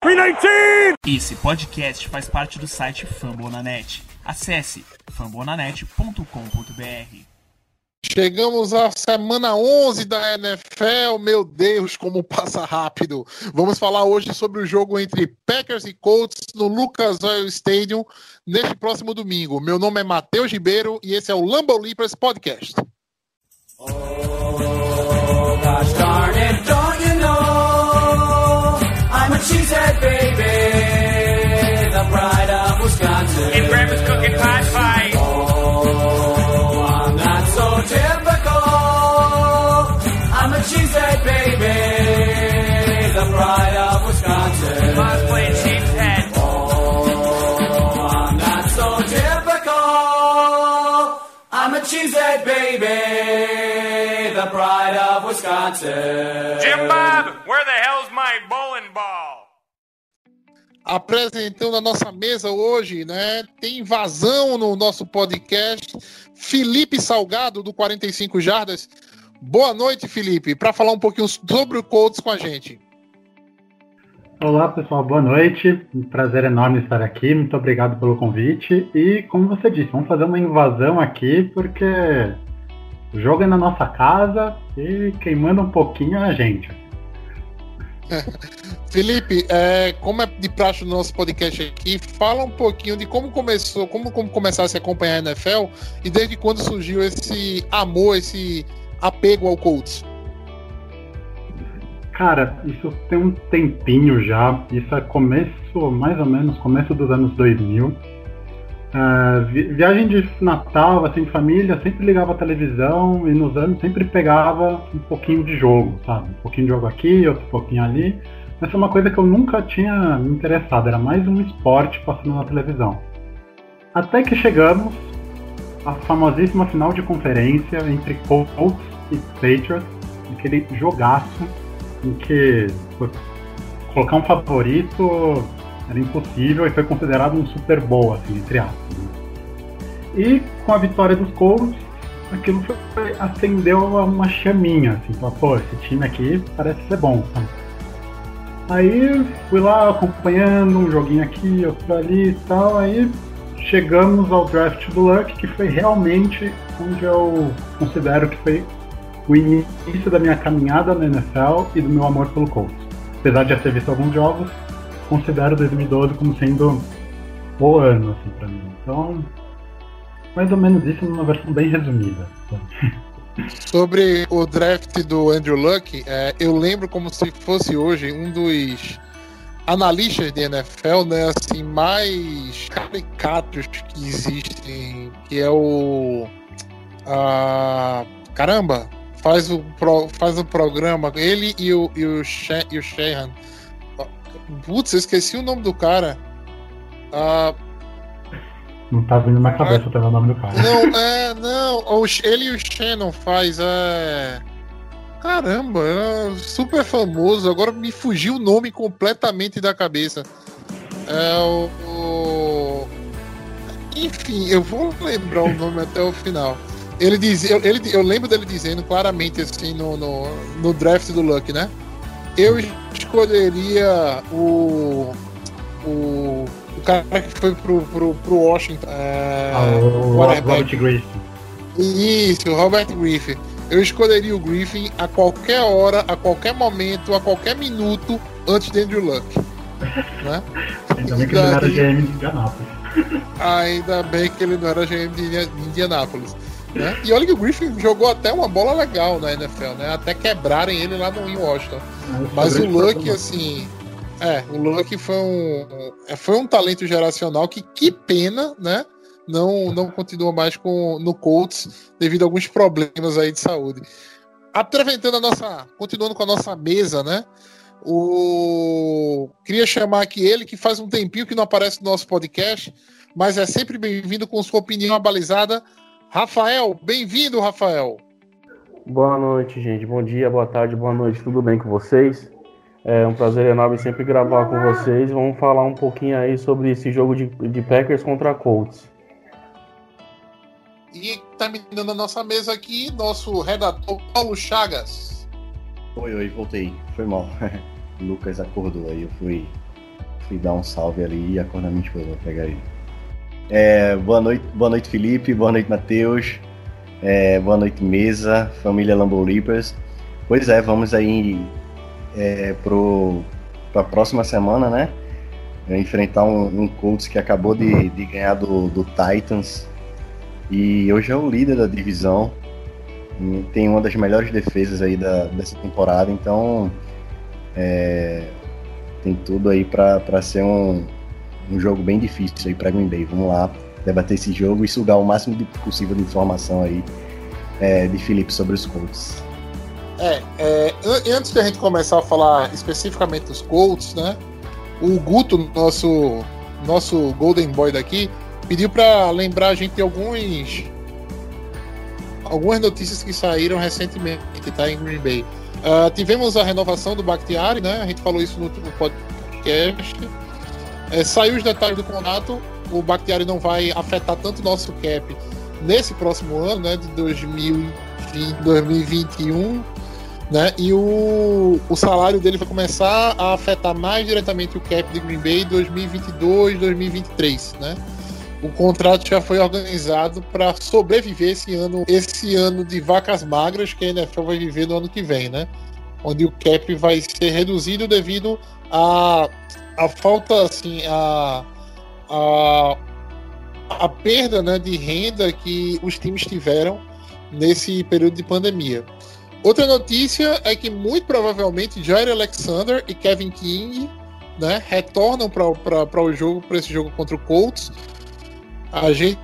319! Esse podcast faz parte do site Fambonanet. Acesse fambonanet.com.br. Chegamos à semana 11 da NFL. Meu Deus, como passa rápido. Vamos falar hoje sobre o jogo entre Packers e Colts no Lucas Oil Stadium neste próximo domingo. Meu nome é Matheus Ribeiro e esse é o Lambo Leapers Podcast. Oh, pride of Wisconsin. Jim Bob, where the hell's my bowling ball? Apresentando a nossa mesa hoje, né? Tem invasão no nosso podcast. Felipe Salgado, do 45 Jardas. Boa noite, Felipe, para falar um pouquinho sobre o Colts com a gente. Olá pessoal, boa noite. Um prazer enorme estar aqui. Muito obrigado pelo convite. E como você disse, vamos fazer uma invasão aqui porque o jogo é na nossa casa e queimando um pouquinho é a gente. Felipe, é, como é de praxe no nosso podcast aqui, fala um pouquinho de como começou, como, como começasse a acompanhar a NFL e desde quando surgiu esse amor, esse apego ao Colts. Cara, isso tem um tempinho já. Isso é começo, mais ou menos, começo dos anos 2000. É, vi- viagem de Natal, assim, de família, sempre ligava a televisão e nos anos sempre pegava um pouquinho de jogo, sabe? Um pouquinho de jogo aqui, outro pouquinho ali. Essa é uma coisa que eu nunca tinha me interessado, era mais um esporte passando na televisão. Até que chegamos à famosíssima final de conferência entre Colts e Patriots, aquele jogaço em que colocar um favorito era impossível e foi considerado um Super Bowl, assim, entre aspas. né? E com a vitória dos Colts, aquilo foi, acendeu uma chaminha, assim, falou, pô, esse time aqui parece ser bom. sabe? Aí fui lá acompanhando um joguinho aqui, outro ali e tal, aí chegamos ao draft do Luck, que foi realmente onde eu considero que foi o início da minha caminhada na NFL e do meu amor pelo Colts. Apesar de já ter visto alguns jogos, considero 2012 como sendo o ano, assim, pra mim. Então, mais ou menos isso numa versão bem resumida. Sobre o draft do Andrew Luck, é, eu lembro como se fosse hoje um dos analistas de NFL, né, assim, mais caricatos que existem, que é o ah, caramba, faz o pro- faz o programa, ele e o e o, Sha- e o Sheehan. Putz, eu esqueci o nome do cara. Ah, Não tá vindo na minha cabeça também o nome do cara. não, é, não. ele e o Shannon faz, é. Caramba, é super famoso. Agora me fugiu o nome completamente da cabeça. É o. o- Enfim, eu vou lembrar o nome até o final. Ele diz, eu, ele, eu lembro dele dizendo claramente assim no, no, no draft do Luck, né? Eu escolheria o. O, o cara que foi pro, pro, pro Washington. É, Ah, o quarterback. Robert Grace. Isso, Robert Griffin. Eu escolheria o Griffin a qualquer hora, a qualquer momento, a qualquer minuto antes de Andrew Luck. Né? Ainda bem que ele não era GM de Indianápolis. Ainda bem que ele não era GM de Indianápolis. Né? E olha que o Griffin jogou até uma bola legal na NFL, né? Até quebrarem ele lá no em Washington. Mas o Luck, assim. É, o Luck foi um, é, foi um talento geracional que, que pena, né? Não, não continua mais com, no Colts devido a alguns problemas aí de saúde. Aproveitando a nossa. Continuando com a nossa mesa, né? O... Queria chamar aqui ele, que faz um tempinho que não aparece no nosso podcast, mas é sempre bem-vindo com sua opinião abalizada. Rafael, bem-vindo, Rafael. Boa noite, gente. Bom dia, boa tarde, boa noite. Tudo bem com vocês? É um prazer enorme sempre gravar com vocês. Vamos falar um pouquinho aí sobre esse jogo de, de Packers contra Colts. E terminando a nossa mesa aqui, nosso redator Paulo Chagas. Oi, oi, voltei. Foi mal. O Lucas acordou aí, eu fui fui dar um salve ali e acordar minha esposa pegar ele. É, boa noite, boa noite Felipe, boa noite Matheus, é, boa noite mesa, família Lambo. Pois é, vamos aí é, pro, pra próxima semana, né? Enfrentar um, um Colts que acabou de, de ganhar do, do Titans e hoje é o líder da divisão. Tem uma das melhores defesas aí da, dessa temporada, então é, tem tudo aí para ser um, um jogo bem difícil aí para Green Bay. Vamos lá debater esse jogo e sugar o máximo de possível de informação aí é, de Felipe sobre os Colts. É, é, an- antes da gente começar a falar especificamente dos Colts, né? O Guto, nosso nosso Golden Boy daqui, pediu para lembrar a gente de alguns algumas notícias que saíram recentemente, tá em Green Bay. Ah, tivemos a renovação do Bakhtiari, né? A gente falou isso no último podcast. É, saiu os detalhes do contrato. O Bakhtiari não vai afetar tanto o nosso cap nesse próximo ano, né? De 2020, 2021 né? E o, o salário dele vai começar a afetar mais diretamente o cap de Green Bay em 2022, 2023, né? O contrato já foi organizado para sobreviver esse ano, esse ano de vacas magras que a NFL vai viver no ano que vem, né? Onde o cap vai ser reduzido devido à a, falta, assim, a, a, a perda né, de renda que os times tiveram nesse período de pandemia. Outra notícia é que muito provavelmente Jair Alexander e Kevin King né, retornam para o jogo, para esse jogo contra o Colts. A gente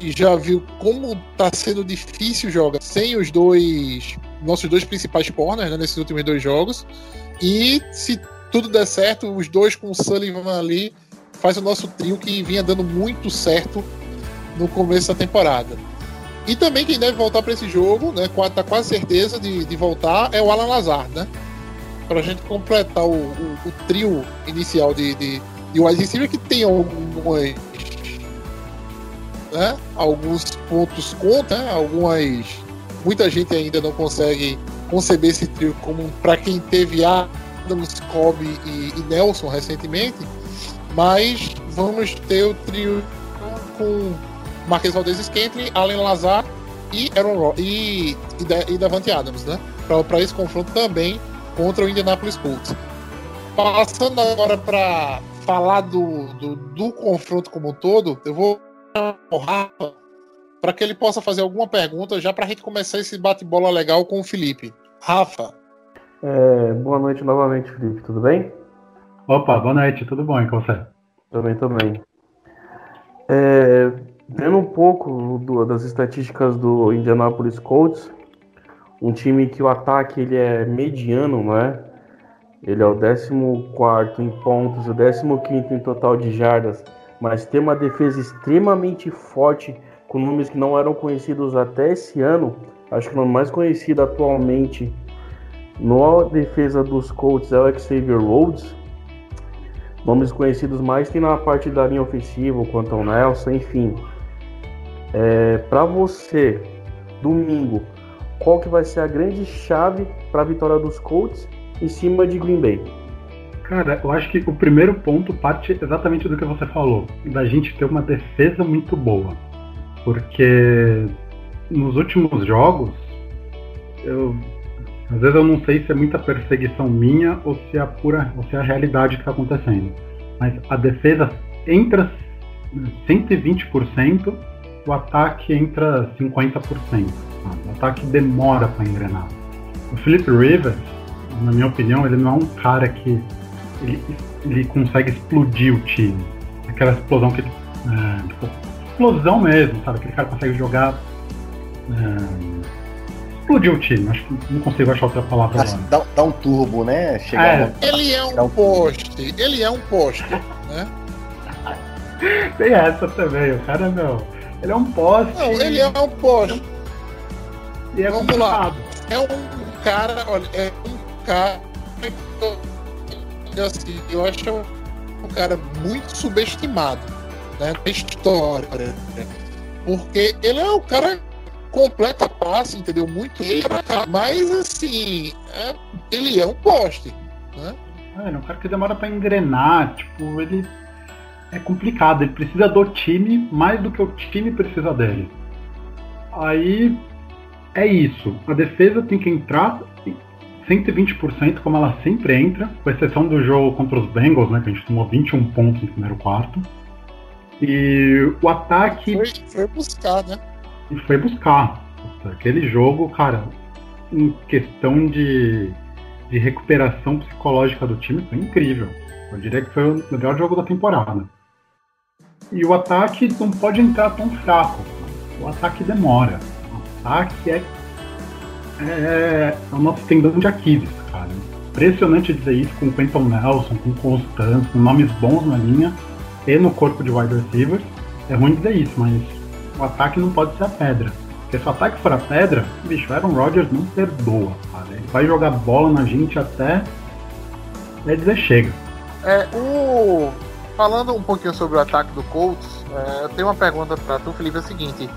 já viu como está sendo difícil jogar sem os dois nossos dois principais corners né, nesses últimos dois jogos. E se tudo der certo, os dois com o Sullivan ali faz o nosso trio que vinha dando muito certo no começo da temporada. E também quem deve voltar para esse jogo, né, tá quase certeza de, de voltar, é o Alan Lazar, né? Pra gente completar o, o- o trio inicial de, de, de wide receiver que tem algumas. Né, alguns pontos contra, né, algumas. Muita gente ainda não consegue conceber esse trio como para quem teve Adams, Cobb e, e Nelson recentemente, mas vamos ter o trio com Marquês Valdez Scantling, Allen Lazar e Aaron Ro e, e, e Davante Adams, né? Para esse confronto também contra o Indianapolis Colts. Passando agora para falar do, do, do confronto como um todo, eu vou Rafa para que ele possa fazer alguma pergunta já para a gente começar esse bate-bola legal com o Felipe. Rafa, É, boa noite novamente, Felipe. Tudo bem? Opa, boa noite, tudo bom e com você? Também, também. É, vendo um pouco do- das estatísticas do Indianapolis Colts, um time que o ataque ele é mediano, não é? Ele é o 14 em pontos, o 15 em total de jardas, mas tem uma defesa extremamente forte, com nomes que não eram conhecidos até esse ano. Acho que o nome mais conhecido atualmente no defesa dos Colts é o Xavier Rhodes, Nomes conhecidos mais tem na parte da linha ofensiva, o Quantum Nelson, enfim. É, para você, domingo, qual que vai ser a grande chave para a vitória dos Colts em cima de Green Bay? Cara, eu acho que o primeiro ponto parte exatamente do que você falou, da gente ter uma defesa muito boa. Porque nos últimos jogos, eu às vezes eu não sei se é muita perseguição minha ou se é a pura, ou se é a realidade que está acontecendo. Mas a defesa entra 120%, o ataque entra 50%. Ah, O ataque demora para engrenar. O Philip Rivers, na minha opinião, ele não é um cara que ele, ele consegue explodir o time. Aquela explosão que. É, tipo, explosão mesmo, sabe? Aquele cara consegue jogar. É, explodir o time. Acho que não consigo achar outra palavra Dá, agora. dá- dá um turbo, né? Chegar É. uma- ele é um um- poste, ele é um poste, né? Tem essa também, o cara, meu. Ele é um poste. Não, ele é um poste. e é vamos lá. complicado. É um cara, olha, é um cara. Assim, eu acho é um cara muito subestimado, né? Na história. né? Porque ele é um cara completa passe, entendeu? Muito mas assim, é- ele é um poste, né? Mano, é um cara que demora pra engrenar, tipo, ele é complicado, ele precisa do time mais do que o time precisa dele. Aí é isso. A defesa tem que entrar 120% como ela sempre entra, com exceção do jogo contra os Bengals, né? Que a gente tomou 21 pontos no primeiro quarto. E o ataque. Foi, foi buscar, né? E foi buscar. Aquele jogo, cara, em questão de, de recuperação psicológica do time, foi incrível. Eu diria que foi o melhor jogo da temporada. E o ataque não pode entrar tão fraco. O ataque demora. O ataque é, é, é o nosso tendão de Aquiles, cara. Impressionante dizer isso com o Quentin Nelson, com Constance, com nomes bons na linha e no corpo de wide receivers. É ruim dizer isso, mas o ataque não pode ser a pedra. Porque se o ataque for a pedra, bicho, Aaron Rodgers não perdoa, cara. Ele vai jogar bola na gente até, até dizer chega. É, o... Falando um pouquinho sobre o ataque do Colts, é, eu tenho uma pergunta para tu, Felipe, é o seguinte.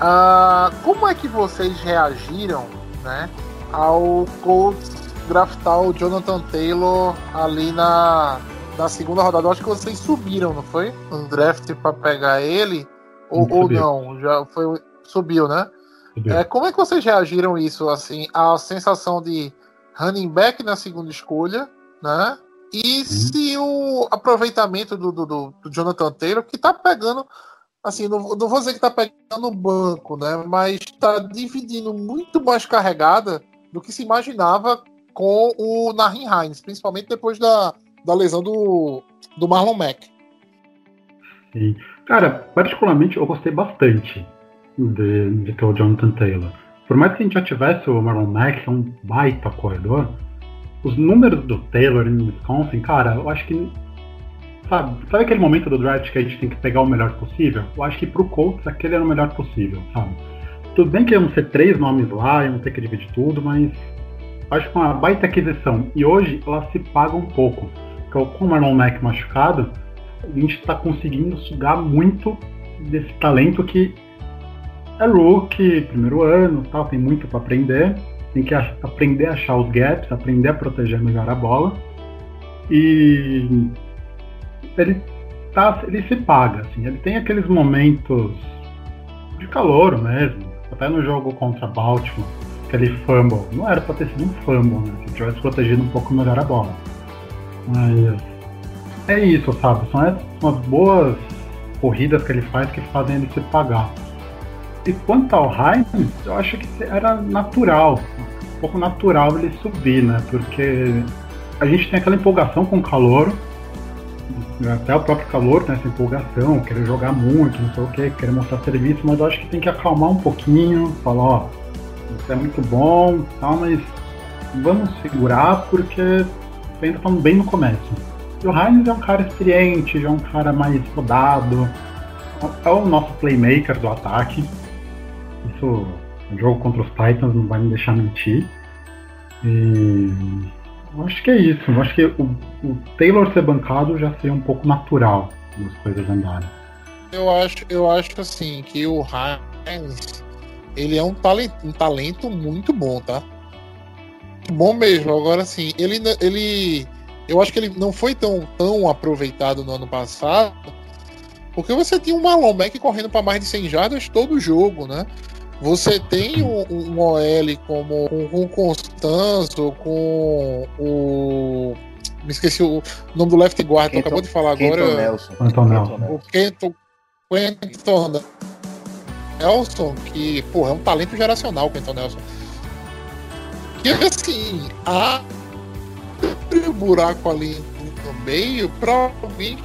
Ah, como é que vocês reagiram né, ao Colts draftar o Jonathan Taylor ali na, na segunda rodada? Eu acho que vocês subiram, não foi? No draft para pegar ele? Ou, Não ou não? Já foi, subiu, né? Subiu. É, como é que vocês reagiram isso, assim, a sensação de running back na segunda escolha, né? E se o aproveitamento do, do, do- Jonathan Taylor, que tá pegando, assim, não, não vou dizer que tá pegando no banco, né? Mas tá dividindo muito mais carregada do que se imaginava com o Nahin Hines, principalmente depois da, da lesão do, do Marlon Mack. Sim. Cara, particularmente eu gostei bastante de, de ter o Jonathan Taylor. Por mais que a gente já tivesse o Marlon Mack, que é um baita corredor, os números do Taylor em Wisconsin, cara, eu acho que. Sabe, sabe aquele momento do draft que a gente tem que pegar o melhor possível? Eu acho que pro Colts aquele era o melhor possível, sabe? Tudo bem que iam ser três nomes lá, iam ter que dividir tudo, mas acho que uma baita aquisição. E hoje ela se paga um pouco. Porque com o Marlon Mack machucado, a gente está conseguindo sugar muito desse talento que é rookie, primeiro ano, tal, tem muito para aprender, tem que aprender a achar os gaps, aprender a proteger melhor a bola. E ele tá, ele se paga, assim, ele tem aqueles momentos de calor mesmo, até no jogo contra Baltimore, aquele fumble, não era para ter sido um fumble, né? Se tivesse protegido um pouco melhor a bola. Mas é isso, sabe? São essas são as boas corridas que ele faz que fazem ele se pagar. E quanto ao Heinz, eu acho que era natural, um pouco natural ele subir, né? Porque a gente tem aquela empolgação com o calor, até o próprio calor tem essa empolgação, querer jogar muito, não sei o que, querer mostrar serviço, mas eu acho que tem que acalmar um pouquinho, falar, ó, isso é muito bom, tal, mas vamos segurar porque ainda estamos bem no começo. E o Heinz é um cara experiente, é um cara mais rodado, é o nosso playmaker do ataque. Isso, jogo contra os Titans não vai me deixar mentir. E eu acho que é isso. Eu acho que o, o Taylor ser bancado já seria um pouco natural das coisas andarem. Eu acho, eu acho assim que o Heinz ele é um talento, um talento muito bom, tá? Bom mesmo. Agora assim, ele, ele, eu acho que ele não foi tão, tão aproveitado no ano passado, porque você tinha um Marlon Mack correndo para mais de 100 jardas todo jogo, né? Você tem um, um OL como com, com o Constanzo, com o me esqueci o nome do left guard, Kenton- acabou de falar Kenton agora. Nelson. Kenton Nelson. O Kenton, Quentin Nelson, que, porra, é um talento geracional, o Quentin Nelson. Que assim, há um buraco ali no meio pra alguém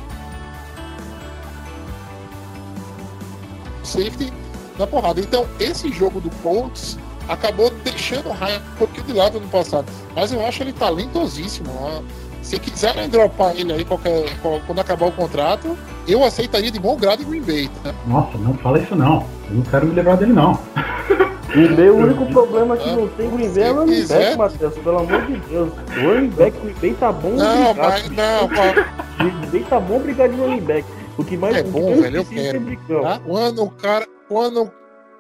safety na porrada. Então, esse jogo do Colts acabou deixando o Ryan um pouquinho de lado no passado. Mas eu acho ele talentosíssimo. Se quiserem dropar ele aí qualquer, quando acabar o contrato, eu aceitaria de bom grado em Green Bay. Tá? Nossa, não fala isso não. Eu não quero me livrar dele não. Green Bay, o único problema que não tem Green Bay é o running back, Matheus. Pelo amor de Deus. O running back, Green Bay tá bom, Não, mas não, Green Bay tá bom, obrigado de running back. O que mais É bom, velho, eu quero. é brigão. tá? quando o cara. Quando,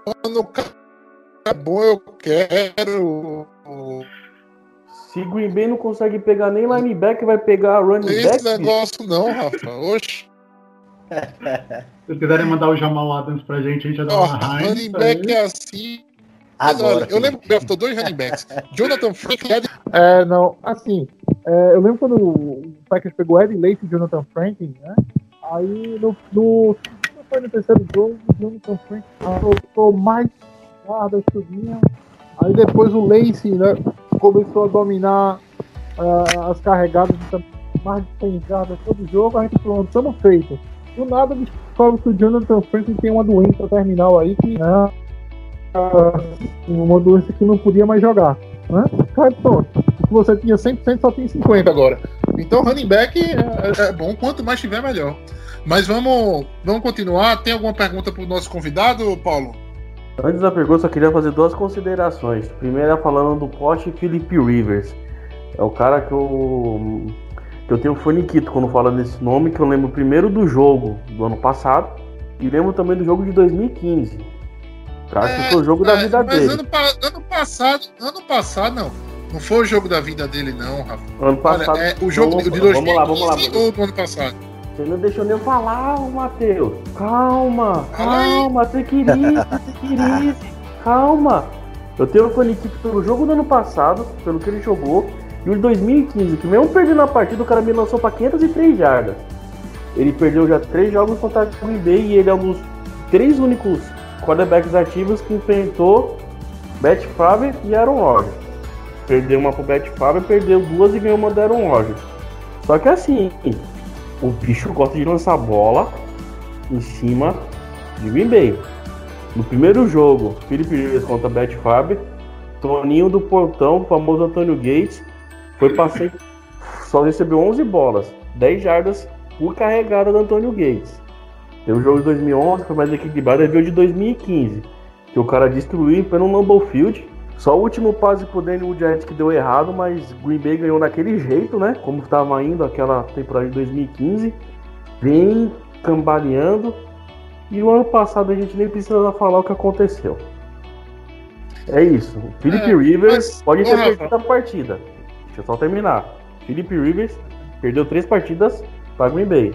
quando o cara é bom, eu quero. Se Green Bay não consegue pegar nem linebacker, vai pegar running Esse back. negócio não, Rafa. Oxe. Se quiserem mandar o Jamal Adams pra gente, a gente vai dar Ó, uma raiva. running back é assim. Agora. eu lembro que draftou dois running backs. Jonathan Frank e Ed É, não, assim, é, eu lembro quando o Packers pegou Ed Lace e Jonathan Franklin, né? Aí no, no, foi no terceiro jogo, o Jonathan Franklin soltou mais jardas, tudinho. Aí depois o Lace, né, começou a dominar ah, as carregadas, mais de 100 jardas todo jogo, a gente falou, estamos feitos. Do nada descobre que o Jonathan Franklin tem uma doença terminal aí que, né, uma doença que não podia mais jogar né? Cara. O que você tinha 100% só tem 50 agora. Então, running back é, é bom, quanto mais tiver, melhor. Mas vamos, vamos continuar. Tem alguma pergunta para o nosso convidado, Paulo? Antes da pergunta, só queria fazer duas considerações. Primeira, falando do poste Philip Rivers. É o cara que eu, que eu tenho faniquito quando falo desse nome, que eu lembro primeiro do jogo do ano passado e lembro também do jogo de 2015. Eu acho que foi o jogo da é, vida dele. Ano, ano passado, ano passado, não. Não foi o jogo da vida dele, não, Rafa. Ano passado. Olha, é, o jogo vamos, de 2015 vamos lá, vamos lá. ou do ano passado? Você não deixou nem eu falar, Matheus. Calma, calma, que ir. Calma. Eu tenho o faniquito pelo jogo do ano passado, pelo que ele jogou, e o de 2015, que mesmo perdendo a partida, o cara me lançou pra 503 jardas. Ele perdeu já três jogos contra o Green Bay e ele é um dos três únicos quarterbacks ativos que enfrentou Matt Favre e Aaron Rodgers. Perdeu uma pro Matt Favre, perdeu duas e ganhou uma do Aaron Rodgers. Só que assim, o bicho gosta de lançar bola em cima de Green Bay. No primeiro jogo, Felipe Rivers contra Matt Favre, Toninho do Portão, famoso Antônio Gates, foi passei, só recebeu 11 bolas, 10 jardas por carregada do Antônio Gates. Tem o jogo de 2011, foi mais equilibrado, e veio o de 2015, que o cara destruiu pelo Lambeau Field. Só o último passe pro Daniel Woodhead que deu errado, mas Green Bay ganhou daquele jeito, né? Como estava indo aquela temporada de 2015. Vem cambaleando. E o ano passado a gente nem precisa falar o que aconteceu. É isso. O Philip É, Rivers pode ter Rafa. perdido a partida. Deixa eu só terminar. Philip Rivers perdeu três partidas para Green Bay.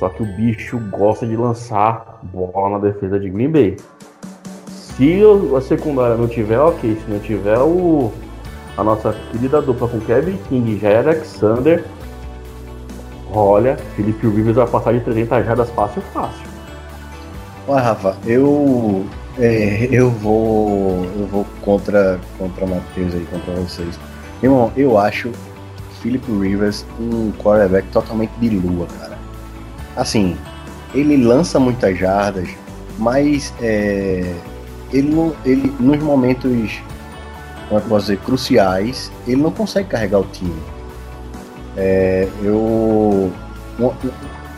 Só que o bicho gosta de lançar bola na defesa de Green Bay. Se a secundária não tiver, ok. Se não tiver o, a nossa querida dupla com Kevin King Jair Alexander, olha, Felipe Rivers vai passar de 300 jardas fácil, fácil. Olha, Rafa, eu é, eu vou eu vou contra contra Matheus aí, contra vocês. Irmão, eu acho Philip Rivers um quarterback totalmente de lua, cara. Assim, ele lança muitas jardas, mas é, ele, ele nos momentos como é que eu dizer, cruciais, ele não consegue carregar o time. É, eu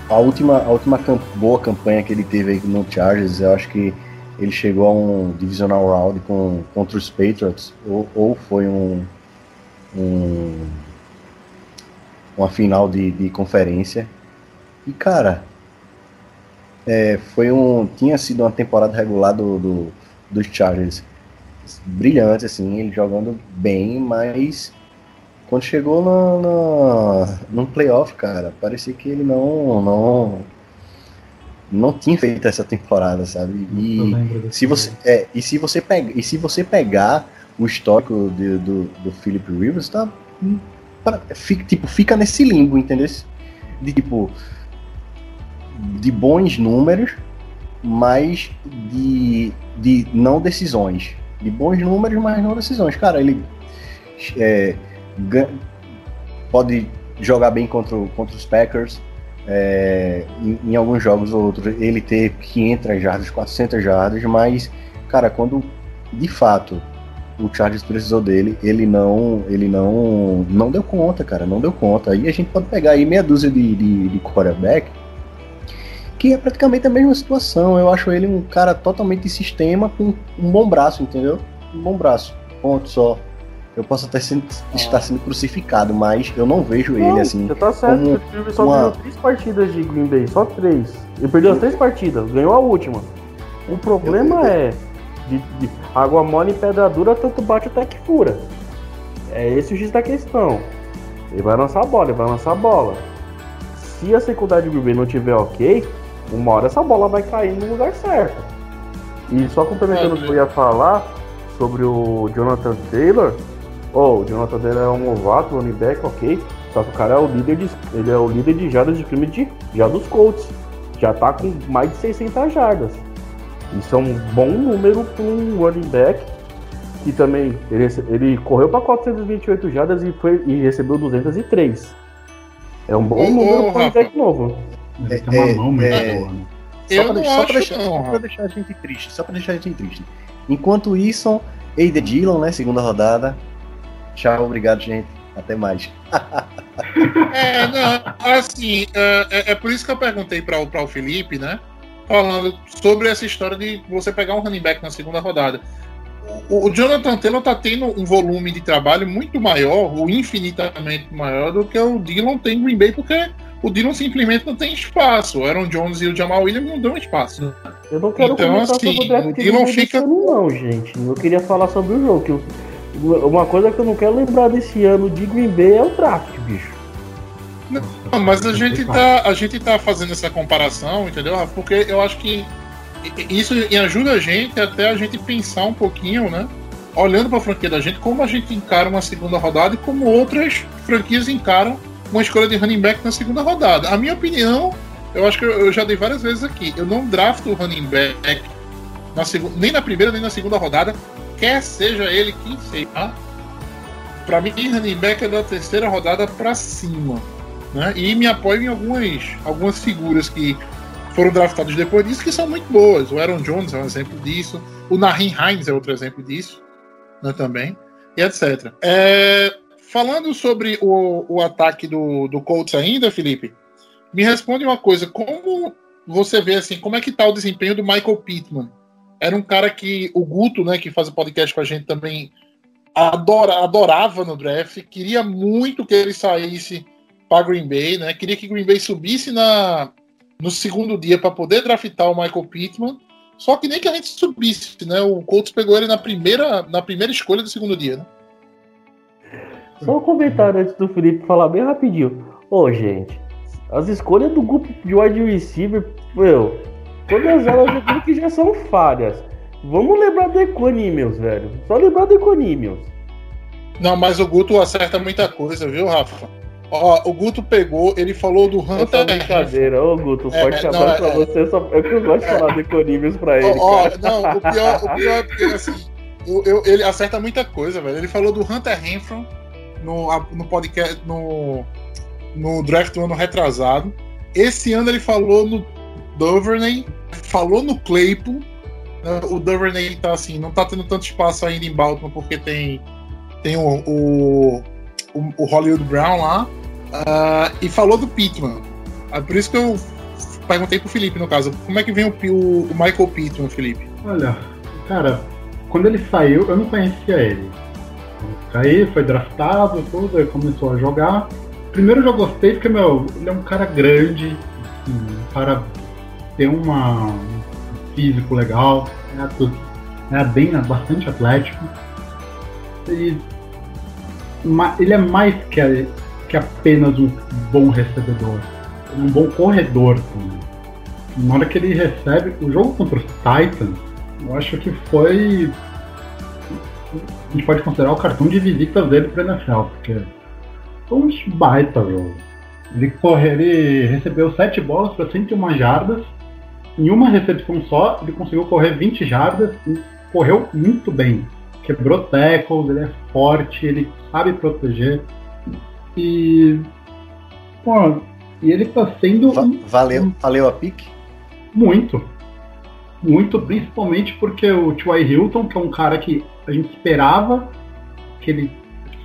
a última, a última cam- boa campanha que ele teve aí no Chargers, eu acho que ele chegou a um divisional round com, contra os Patriots, ou, ou foi um, um- uma final de, de conferência. E cara, é, foi um, tinha sido uma temporada regular do, do- dos Chargers brilhante, assim, ele jogando bem, mas quando chegou na, na, no playoff, cara, parecia que ele não, não, não tinha feito essa temporada, sabe? E se você, é, e se você pega, e se você pegar o histórico de- do, do Philip Rivers, tá, pra- fica, tipo, fica nesse limbo, entendeu? De tipo, de bons números, mas de, de não decisões. De bons números, mas não decisões. Cara, ele é, pode jogar bem contra, contra os Packers. é, em, em alguns jogos ou outros, ele ter 500 jardas, 400 jardas, mas, cara, quando de fato o Chargers precisou dele, ele não, ele não, não deu conta, cara, não deu conta. Aí a gente pode pegar aí meia dúzia de, de, de quarterback que é praticamente a mesma situação. Eu acho ele um cara totalmente de sistema com um bom braço, entendeu? Um bom braço, ponto só. Eu posso até sendo- estar sendo crucificado, mas eu não vejo ele Não, assim. Você tá certo, como o Rivers só uma- ganhou três partidas de Green Bay, só três. Ele perdeu as três partidas, ganhou a última. O problema é de, de água mole em pedra dura, tanto bate até que fura. É esse o X da questão. Ele vai lançar a bola, ele vai lançar a bola. Se a secundária de Green Bay não tiver ok, uma hora essa bola vai cair no lugar certo. E só complementando o que eu ia falar sobre o Jonathan Taylor, oh, o Jonathan Taylor é um novato, running back, ok. Só que o cara é o líder de, ele é o líder de jardas de crime de, já dos Colts. Já tá com mais de 600 jardas. Isso é um bom número para um running back. E também ele, ele correu para 428 jardas e, foi, e recebeu 203. É um bom ô, número para um running back novo. Ele tem uma é, mão muito é. boa, né? Só pra, deixar, só pra deixar, só pra deixar a gente triste, só pra deixar a gente triste. Enquanto isso, Eide Dillon, né? Segunda rodada. Tchau, obrigado, gente. Até mais. É, não, assim, é, é- é por isso que eu perguntei para o Felipe, né? Falando sobre essa história de você pegar um running back na segunda rodada. O, o Jonathan Taylor tá tendo um volume de trabalho muito maior, ou infinitamente maior, do que o Dillon tem em Green Bay, porque o Dillon simplesmente não tem espaço. O Aaron Jones e o Jamal Williams não dão espaço. Eu não quero Então, comentar assim, sobre o draft o Dillon Bay fica- ano, não, gente. Eu queria falar sobre o jogo. Eu- uma coisa que eu não quero lembrar desse ano de Green Bay é o draft, bicho. Não, mas a gente, tá, a gente tá fazendo essa comparação, entendeu, Rafa? Porque eu acho que isso ajuda a gente até a gente pensar um pouquinho, né? Olhando para a franquia da gente, como a gente encara uma segunda rodada e como outras franquias encaram uma escolha de running back na segunda rodada. A minha opinião, eu acho que eu já dei várias vezes aqui, eu não drafto running back na segunda, nem na primeira nem na segunda rodada, quer seja ele quem seja. Para mim, running back é da terceira rodada para cima né? E me apoio em algumas, algumas figuras que foram draftadas depois disso que são muito boas. O Aaron Jones é um exemplo disso, o Nahin Hines é outro exemplo disso, né, também, e etc. É, falando sobre o, o ataque do, do Colts ainda, Felipe, me responde uma coisa, como você vê assim, como é que tá o desempenho do Michael Pittman? Era um cara que o Guto, né, que faz o podcast com a gente também adora, adorava no draft, queria muito que ele saísse para Green Bay, né? Queria que Green Bay subisse na, no segundo dia para poder draftar o Michael Pittman. Só que nem que a gente subisse, né? O Colts pegou ele na primeira, na primeira escolha do segundo dia, né? Só um comentário antes do Felipe falar bem rapidinho. Ô, gente, as escolhas do grupo de wide receiver, meu, todas elas eu digo que já são falhas. Vamos lembrar do Equanimals, velho. Só lembrar do Equanimals. Não, mas o Guto acerta muita coisa, viu, Rafa? Ó, o Guto pegou, ele falou do É Hunter. brincadeira. Ô, Guto, É, forte não, abraço pra é- você. Só... É que eu gosto de falar do Equanimals pra ele, Ó, ó, cara. não, o pior, o pior é porque assim, eu- eu- ele acerta muita coisa, velho. Ele falou do Hunter Renfro no, no podcast, no, no draft do ano retrasado. Esse ano ele falou no Duvernay, falou no Claypool. né? O Duvernay tá assim, não tá tendo tanto espaço ainda em Baltimore porque tem, tem o, o, o- Hollywood Brown lá. Ah, e falou do Pittman. Ah, por isso que eu perguntei pro Felipe, no caso, como é que vem o, o- o Michael Pittman, Felipe? Olha, cara, quando ele saiu, eu não conhecia ele. Aí foi draftado, tudo, aí começou a jogar. Primeiro eu já gostei porque, meu, ele é um cara grande, assim, um cara tem uma, um físico legal, é, é bem, bastante atlético. E, ele é mais que, que apenas um bom recebedor. É um bom corredor também. Na hora que ele recebe o jogo contra os Titans, eu acho que foi. A gente pode considerar o cartão de visitas dele para NFL, porque foi um baita jogo. Ele, corre, ele recebeu 7 bolas para 101 jardas. Em uma recepção só, ele conseguiu correr 20 jardas e correu muito bem. Quebrou tackles, ele é forte, ele sabe proteger. E. Pô, e ele tá sendo. Va- valeu, valeu a pique? muito. Muito, principalmente porque o T.Y. Hilton, que é um cara que a gente esperava que ele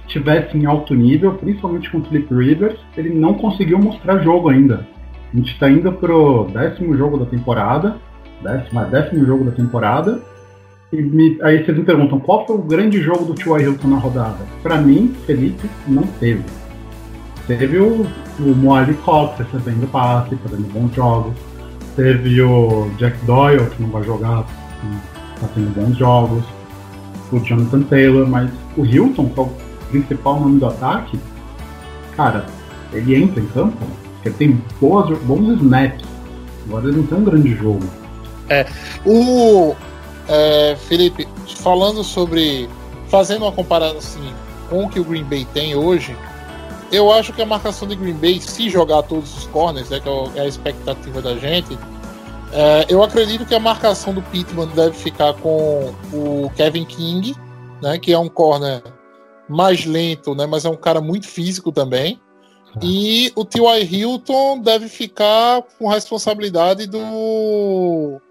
estivesse em alto nível, principalmente com o Philip Rivers, ele não conseguiu mostrar jogo ainda. A gente está indo pro décimo jogo da temporada, décimo, décimo jogo da temporada, e me- aí vocês me perguntam qual foi o grande jogo do T.Y. Hilton na rodada. Para mim, Felipe, não teve. Teve o, o Moali Cox recebendo passe, fazendo bons jogos. Teve o Jack Doyle, que não vai jogar, está tendo bons jogos. O Jonathan Taylor, mas o Hilton, que é o principal nome do ataque, cara, ele entra em campo, ele tem boas, bons snaps. Agora ele não tem um grande jogo. O é, Felipe, falando sobre. Fazendo uma comparação assim, com o que o Green Bay tem hoje, eu acho que a marcação de Green Bay, se jogar todos os corners, né, que é é a expectativa da gente, é, eu acredito que a marcação do Pittman deve ficar com o Kevin King, né, que é um corner mais lento, né, mas é um cara muito físico também. E o T.Y. Hilton deve ficar com responsabilidade do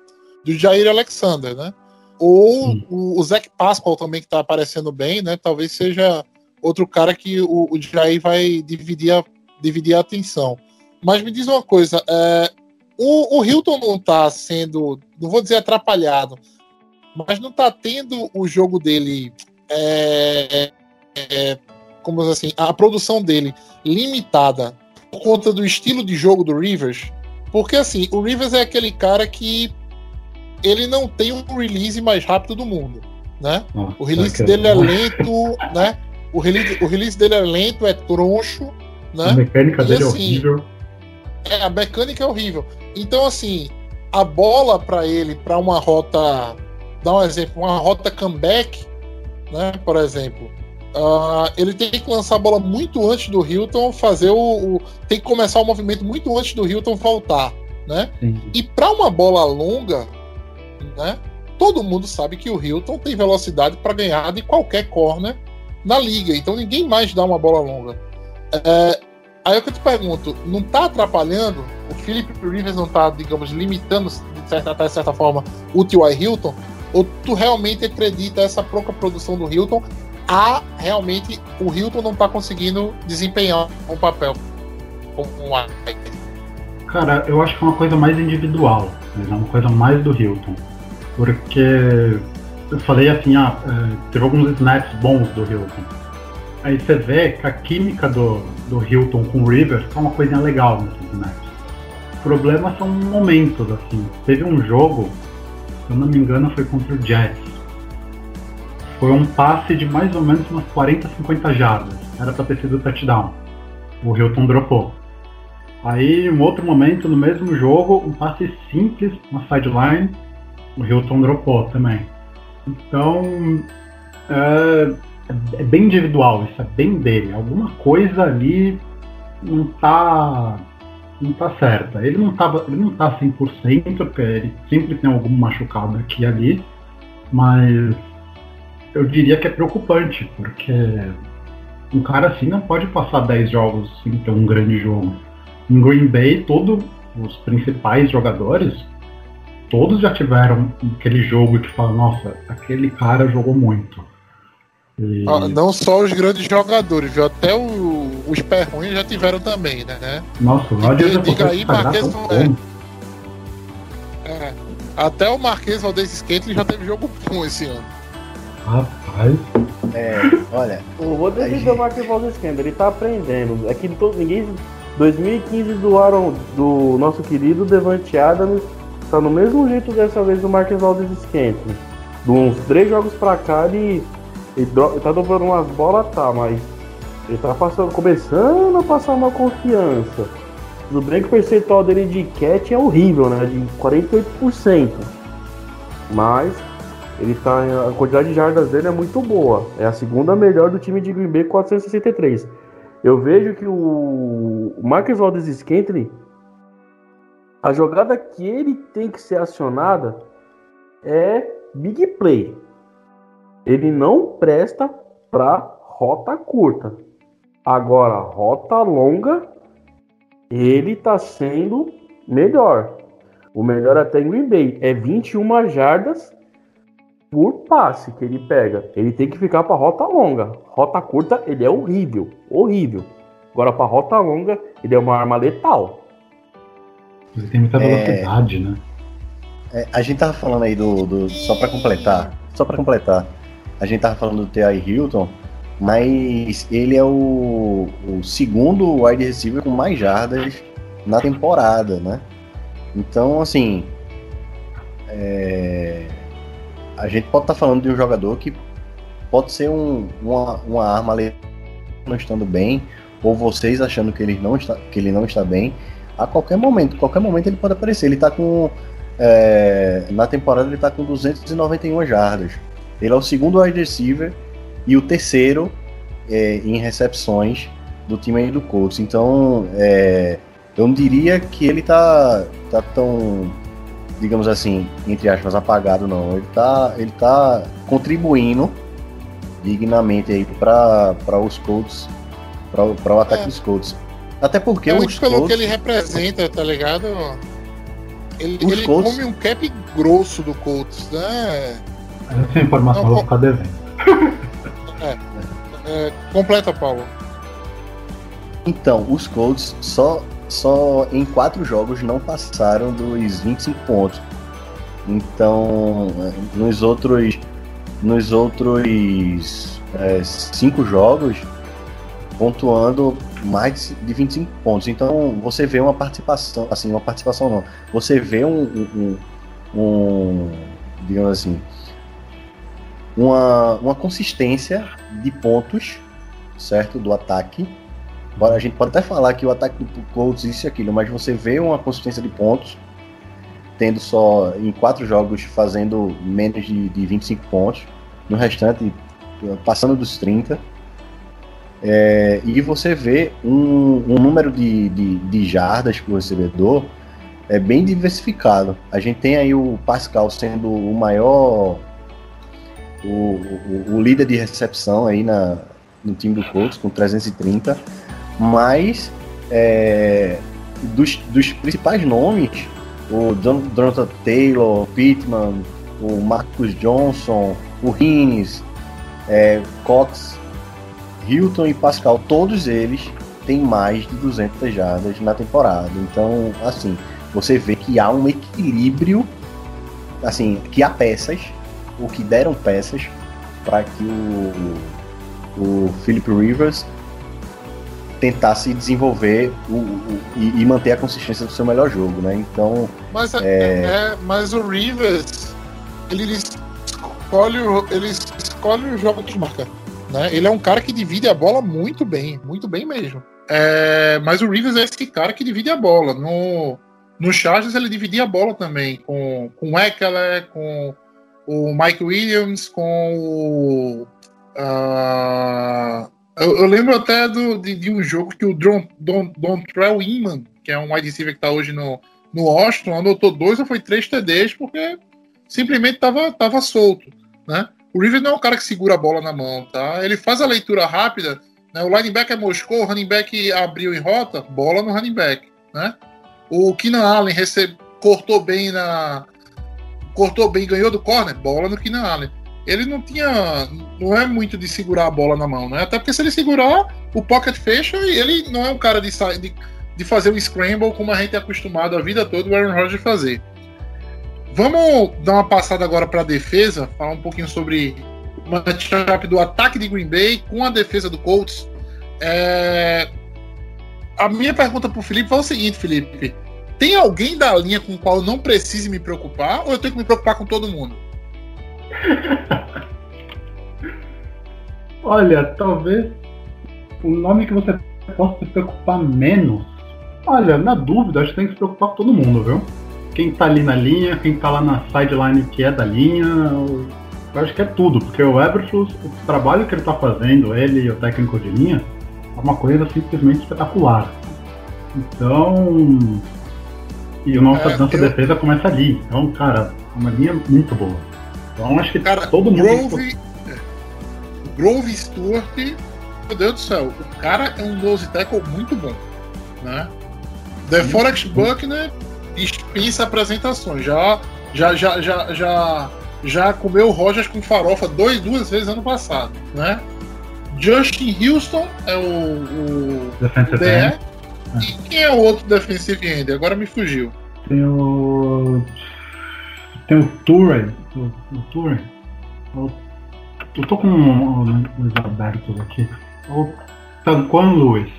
do Jair Alexander, né? Ou Sim. o, o Zach Pascal também, que tá aparecendo bem, né? Talvez seja outro cara que o, o Jair vai dividir a, dividir a atenção. Mas me diz uma coisa, é, o, o Hilton não tá sendo, não vou dizer atrapalhado, mas não tá tendo o jogo dele, é, é, como assim, a produção dele limitada por conta do estilo de jogo do Rivers, porque assim, o Rivers é aquele cara que ele não tem o release mais rápido do mundo, né? Nossa, O release dele é lento, né? O release, o release dele é lento, é troncho, A né? mecânica E dele é assim, horrível. É, a mecânica é horrível. Então, assim, a bola para ele, para uma rota, dá um exemplo, uma rota comeback, né? Por exemplo, ah, ele tem que lançar a bola muito antes do Hilton fazer o, o- tem que começar o movimento muito antes do Hilton voltar, né? Sim. E para uma bola longa, né? Todo mundo sabe que o Hilton tem velocidade para ganhar de qualquer corner na liga. Então ninguém mais dá uma bola longa. É, aí é que eu te pergunto, não tá atrapalhando? O Philip Rivers não tá, digamos, limitando de certa, até certa forma o T.Y. Hilton? Ou tu realmente acredita essa pouca produção do Hilton a realmente o Hilton não tá conseguindo desempenhar um papel um? Cara, eu acho que é uma coisa mais individual, né? é uma coisa mais do Hilton. Porque eu falei assim, ah, é, teve alguns snaps bons do Hilton. Aí você vê que a química do, do Hilton com o Rivers é uma coisinha legal nesses snaps. O problema são momentos, assim. Teve um jogo, se eu não me engano, foi contra o Jets. Foi um passe de mais ou menos umas 40, 50 jardas. Era pra ter sido touchdown. O Hilton dropou. Aí, em um outro momento, no mesmo jogo, um passe simples, uma sideline, o Hilton dropou também. Então, é, é bem individual, isso é bem dele. Alguma coisa ali não tá, não tá certa. Ele não, tava, ele não tá 100%, porque ele sempre tem algum machucado aqui e ali, mas eu diria que é preocupante, porque um cara assim não pode passar 10 jogos sem ter um grande jogo. Em Green Bay, todos os principais jogadores, todos já tiveram aquele jogo que fala, nossa, aquele cara jogou muito. E- Ah, não só os grandes jogadores, viu? Até o- os perrões já tiveram também, né? Nossa, o Rodgers diga aí, Marquês, é. bom. É. Até o Marquês Valdez Scantling já teve jogo bom esse ano. Rapaz, É, olha, Eu vou defender Aí- o Marcos Valdez Campbell, ele tá aprendendo. É que todo, ninguém. 2015 do Aaron, do nosso querido Devante Adams, tá no mesmo jeito dessa vez do Marcos Valdez Scantling. De uns três jogos pra cá, ele, ele, tá dobrando umas bolas, tá, mas ele tá passando, começando a passar uma confiança. Tudo bem que o percentual dele de catch é horrível, né? De 48%. Mas ele tá. A quantidade de jardas dele é muito boa. É a segunda melhor do time de Green Bay, 463. Eu vejo que o, Marcus Valdez Scantling, a jogada que ele tem que ser acionada é big play. Ele não presta pra rota curta. Agora, rota longa, ele tá sendo melhor. O melhor até em Green Bay é 21 jardas por passe que ele pega. Ele tem que ficar para rota longa. Rota curta, ele é horrível, horrível. Agora para rota longa, ele é uma arma letal. Ele tem muita É. velocidade, né? é, a gente tava falando aí do. do- só pra completar. Só pra completar. A gente tava falando do T.I. Hilton, mas ele é o, o segundo wide receiver com mais jardas na temporada, né? Então, assim. é, a gente pode estar falando de um jogador que pode ser um, uma, uma arma não estando bem, ou vocês achando que ele não está, que ele não está bem. A qualquer momento, qualquer momento ele pode aparecer. Ele tá com. é, na temporada ele tá com 291 jardas. Ele é o segundo wide receiver e o terceiro é, em recepções do time aí do Colts. Então, é, eu não diria que ele tá, tá tão, digamos assim, entre aspas, apagado, não. Ele tá, ele tá contribuindo dignamente aí para os Colts, para o ataque É. dos Colts. Até porque É os muito pelo Colts, que ele representa, tá ligado? Ele, ele Colts- come um cap grosso do Colts, né? Essa informação Não, eu vou ficar devendo. É, completa, Paulo. Então, os Colts só, só em quatro jogos não passaram dos 25 pontos. Então, nos outros, nos outros eh, cinco jogos, pontuando mais de 25 pontos. Então, você vê uma participação, assim, uma participação não, você vê um, um, um- digamos assim, uma, uma consistência de pontos, certo, do ataque. Bora, a gente pode até falar que o ataque do Colts isso e aquilo, mas você vê uma consistência de pontos, tendo só em quatro jogos fazendo menos de, de 25 pontos, no restante passando dos 30. É, e você vê um, um número de, de, de jardas o recebedor é bem diversificado. A gente tem aí o Pascal sendo o maior, o, o, o líder de recepção aí na, no time do Colts, com 330, mas é, dos, dos principais nomes, o Don- Jonathan Taylor, Pittman, o Marcus Johnson, o Hines, é, Cox, Hilton e Pascal, todos eles têm mais de 200 jardas na temporada. Então, assim, você vê que há um equilíbrio, assim, que há peças, ou que deram peças para que o, o Philip Rivers tentasse desenvolver o, o- e, e manter a consistência do seu melhor jogo, né? Então, Mas, é- é, mas o Rivers, ele escolhe, o- ele escolhe o jogo que marca. Né? Ele é um cara que divide a bola muito bem, muito bem mesmo. É, mas o Rivers é esse cara que divide a bola. No, no Chargers ele dividia a bola também com, com o Eckler, com o Mike Williams, com o. ah, eu, eu lembro até do, de, de um jogo que o Don, Don, Dontrell Inman, que é um wide receiver que está hoje no, no Washington, anotou dois ou foi três TDs porque simplesmente estava tava solto, né? O Rivers não é um cara que segura a bola na mão, tá? Ele faz a leitura rápida, né? O linebacker moscou, o running back abriu em rota, bola no running back, né? O Keenan Allen cortou bem na cortou bem, ganhou do corner, bola no Keenan Allen. Ele não tinha, não é muito de segurar a bola na mão, né? Até porque se ele segurar, o pocket fecha e ele não é um cara de, de, de fazer um scramble como a gente é acostumado a vida toda o Aaron Rodgers fazer. Vamos dar uma passada agora para a defesa, falar um pouquinho sobre o matchup do ataque de Green Bay com a defesa do Colts. É, A minha pergunta para o Felipe foi o seguinte, Felipe: tem alguém da linha com o qual eu não precise me preocupar ou eu tenho que me preocupar com todo mundo? Olha, talvez o nome que você possa se preocupar menos. Olha, na dúvida, acho que tem que se preocupar com todo mundo, viu? Quem tá ali na linha, quem tá lá na sideline que é da linha, eu acho que é tudo, porque o Eberflus, o trabalho que ele tá fazendo, ele e o técnico de linha, é uma coisa simplesmente espetacular. Então. E o nossa, É, nossa eu- defesa começa ali. Então, cara, é uma linha muito boa. Então acho que Cara, todo mundo. tem que Grove, Grove Stewart, meu Deus do céu, o cara é um nose tackle muito bom, né? The Forex Buckner dispensa apresentações, já, já, já, já, já, já comeu Rogers com farofa dois, duas vezes ano passado, né? Justin Houston é o, o Defensive DE, end. e quem é o outro defensive end? Agora me fugiu. Tem o. Tem o Turing. O. O- Eu tô com os abertos aqui. O Tanquan Lewis.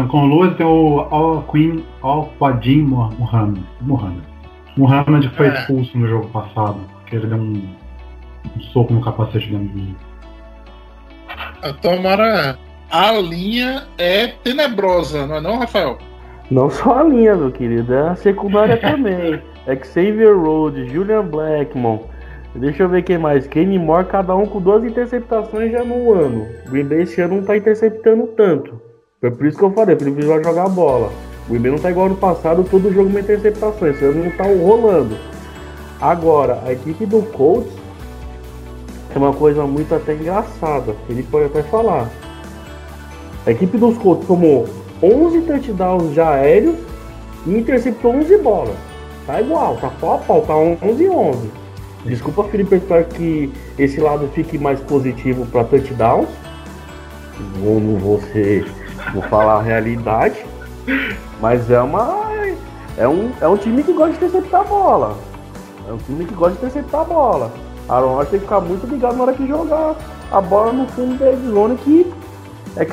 Tanquan Lewis tem o Al Queen Al Quadin Muhammad. Muhammad. Muhammad foi É. expulso no jogo passado. Porque ele deu um, um soco no capacete do amigo. Tomara. A linha é tenebrosa, não é não, Rafael? Não só a linha, meu querido, é a secundária também. Xavier Rhodes, Julian Blackmon. Deixa eu ver quem mais. Kenny Moore, cada um com duas interceptações já no ano. Green Bay esse ano não tá interceptando tanto. Foi por isso que eu falei, ele vai jogar bola. O Bay não tá igual ano passado, todo jogo uma interceptação. Esse ano não tá rolando. Agora, a equipe do Colts é uma coisa muito até engraçada. Ele pode até falar. A equipe dos Colts tomou 11 touchdowns já aéreos e interceptou 11 bolas. Tá igual, tá pau a pau, tá 11 e 11. Desculpa, Felipe, eu espero que esse lado fique mais positivo para touchdowns. Vou, não vou falar a realidade, mas é uma é um, é um time que gosta de interceptar a bola. É um time que gosta de interceptar a bola. Aaron Rodgers tem que ficar muito ligado na hora que jogar a bola no fundo da zona que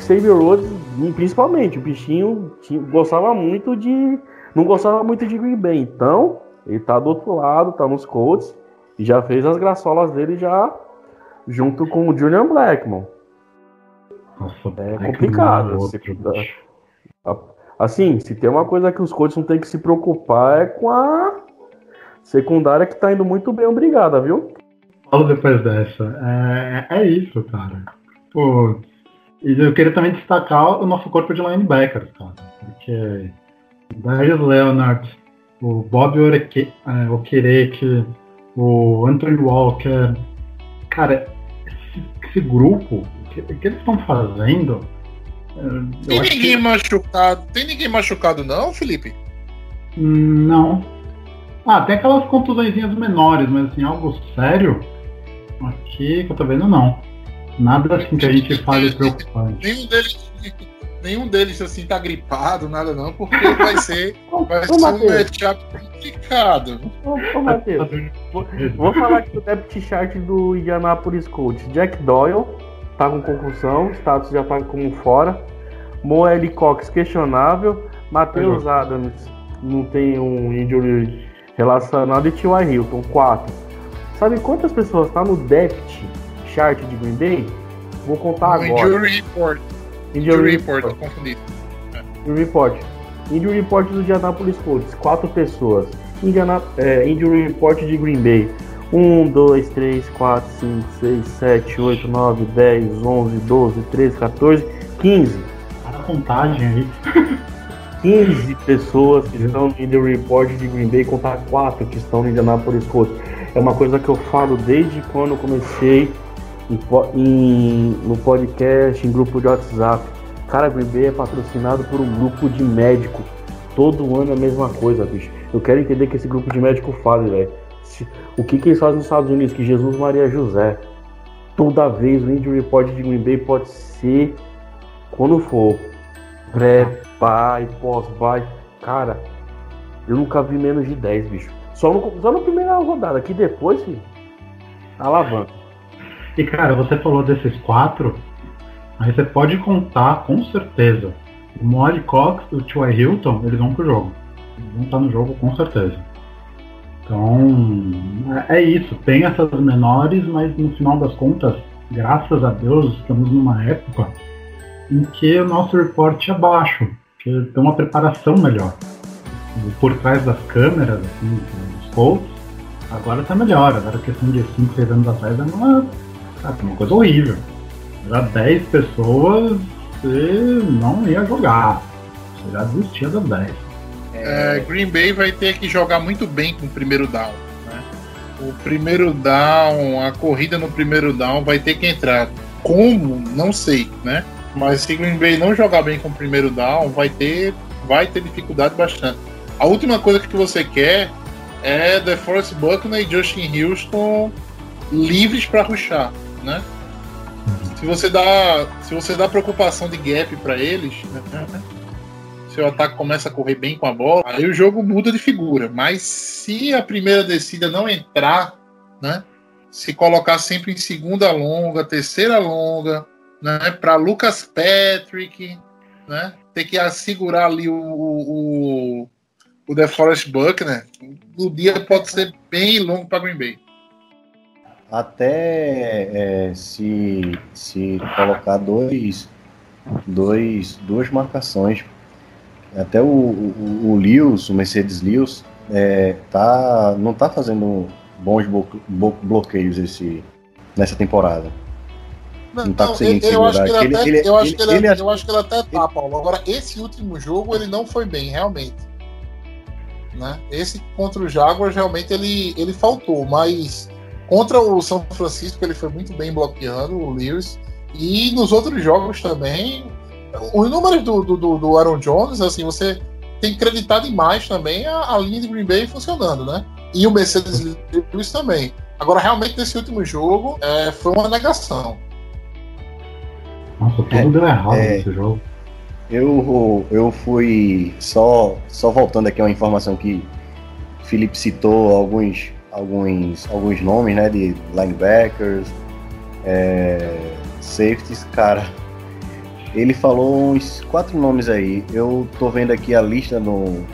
Xavier Rhodes, principalmente, o bichinho gostava muito de. Não gostava muito de Green Bay. Então, ele tá do outro lado, tá nos Colts. E já fez as graçolas dele já junto com o Julian Blackmon. Nossa, É complicado. outro, Assim, se tem uma coisa que os Colts não tem que se preocupar é com a secundária que tá indo muito bem, obrigada, viu? Fala depois dessa. É, é isso, cara. Pô, e eu queria também destacar o nosso corpo de linebackers, cara. Porque Darius Leonard, o Bob é, Okereke, o Anthony Walker. Cara, esse, esse grupo, que, o que eles estão fazendo? é, eu Tem acho que- ninguém machucado. Tem ninguém machucado, não, Felipe? Não. Ah, tem aquelas contusõezinhas menores, mas assim, algo sério? Aqui que eu tô vendo não. Nada assim que a gente fale preocupante. Nenhum deles. Nenhum deles assim tá gripado, nada não, porque vai ser, vai ser um matchup complicado. ô, ô, Matheus, vou, vou falar aqui do depth chart do Indianapolis Colts. Jack Doyle tá com concussão, status já tá como fora. Moelle Cox questionável. Matheus Adams não tem um injury relacionado e T.Y. Hilton, 4. Sabe quantas pessoas tá no depth chart de Green Bay? Vou contar O agora. Injury report. Injury report, tô confundido. Injury Report. Injury Report do Indianapolis Colts, quatro pessoas. Indiana, é, Injury Report de Green Bay. 1, 2, 3, 4, 5, 6, 7, 8, 9, 10, 11, 12, 13, 14, 15. Para a contagem aí. 15 pessoas que estão no Injury Report de Green Bay contra quatro que estão no Indianapolis Colts. É uma coisa que eu falo desde quando comecei em em- no podcast, em grupo de WhatsApp. Cara, Green Bay é patrocinado por um grupo de médico. Todo ano é a mesma coisa, bicho. Eu quero entender o que esse grupo de médico faz, velho. O que, que eles fazem nos Estados Unidos? Que Jesus Maria José. Toda vez o Injury Report de Green Bay pode ser quando for pré, pai, pós-vai. Cara, eu nunca vi menos de 10, bicho. Só, no, só na primeira rodada, que depois, filho, alavanca. E cara, você falou desses quatro, aí você pode contar com certeza. O Molly Cox e o T.Y. Hilton, eles vão pro jogo. Eles vão estar no jogo com certeza. Então, é é isso. Tem essas menores, mas no final das contas, graças a Deus, estamos numa época em que o nosso reporte é baixo, que tem uma preparação melhor. Por trás das câmeras, assim, dos Colts, agora tá melhor. Agora questão de 5, 6 anos atrás era uma, uma coisa horrível. Era 10 pessoas, você não ia jogar. Você já desistia das 10. É, Green Bay vai ter que jogar muito bem com o primeiro down. né? O primeiro down, a corrida no primeiro down vai ter que entrar. Como? Não sei, né? Mas se Green Bay não jogar bem com o primeiro down, vai ter, vai ter dificuldade bastante. A última coisa que você quer é The Forest Buckner e Justin Houston livres para ruxar, né? Se você dá, se você dá preocupação de gap para eles, né? Se o ataque começa a correr bem com a bola, aí o jogo muda de figura. Mas se a primeira descida não entrar, né? Se colocar sempre em segunda longa, terceira longa, né? Para Lucas Patrick, né? Ter que assegurar ali o, o, o DeForest Buckner, o dia pode ser bem longo para Green Bay. até é, se, se colocar dois, dois, duas marcações. Até o, o, o Lewis, o Mercedes Lewis, é, tá, não tá fazendo bons blo bloqueios esse, nessa temporada. Não, Não tá conseguindo eu, eu acho que ele até, Ele- ele- eu acho que ele, ele- eu acho que ele até tá, Paulo. Agora, esse último jogo, ele não foi bem, realmente. Né? Esse contra o Jaguars, realmente, ele, ele faltou. Mas contra o São Francisco, ele foi muito bem bloqueando o Lewis. E nos outros jogos também, os números do, do, do- Aaron Jones, assim, você tem que acreditar demais também a, a linha de Green Bay funcionando, né? E o Mercedes Lewis também. Agora, realmente, nesse último jogo, é, foi uma negação. Nossa, tudo É, deu errado é. nesse jogo. Eu, eu fui só, só voltando aqui a uma informação que o Felipe citou alguns, alguns, alguns nomes, né, de linebackers, é, safeties, cara. Ele falou uns quatro nomes aí. Eu tô vendo aqui a lista no,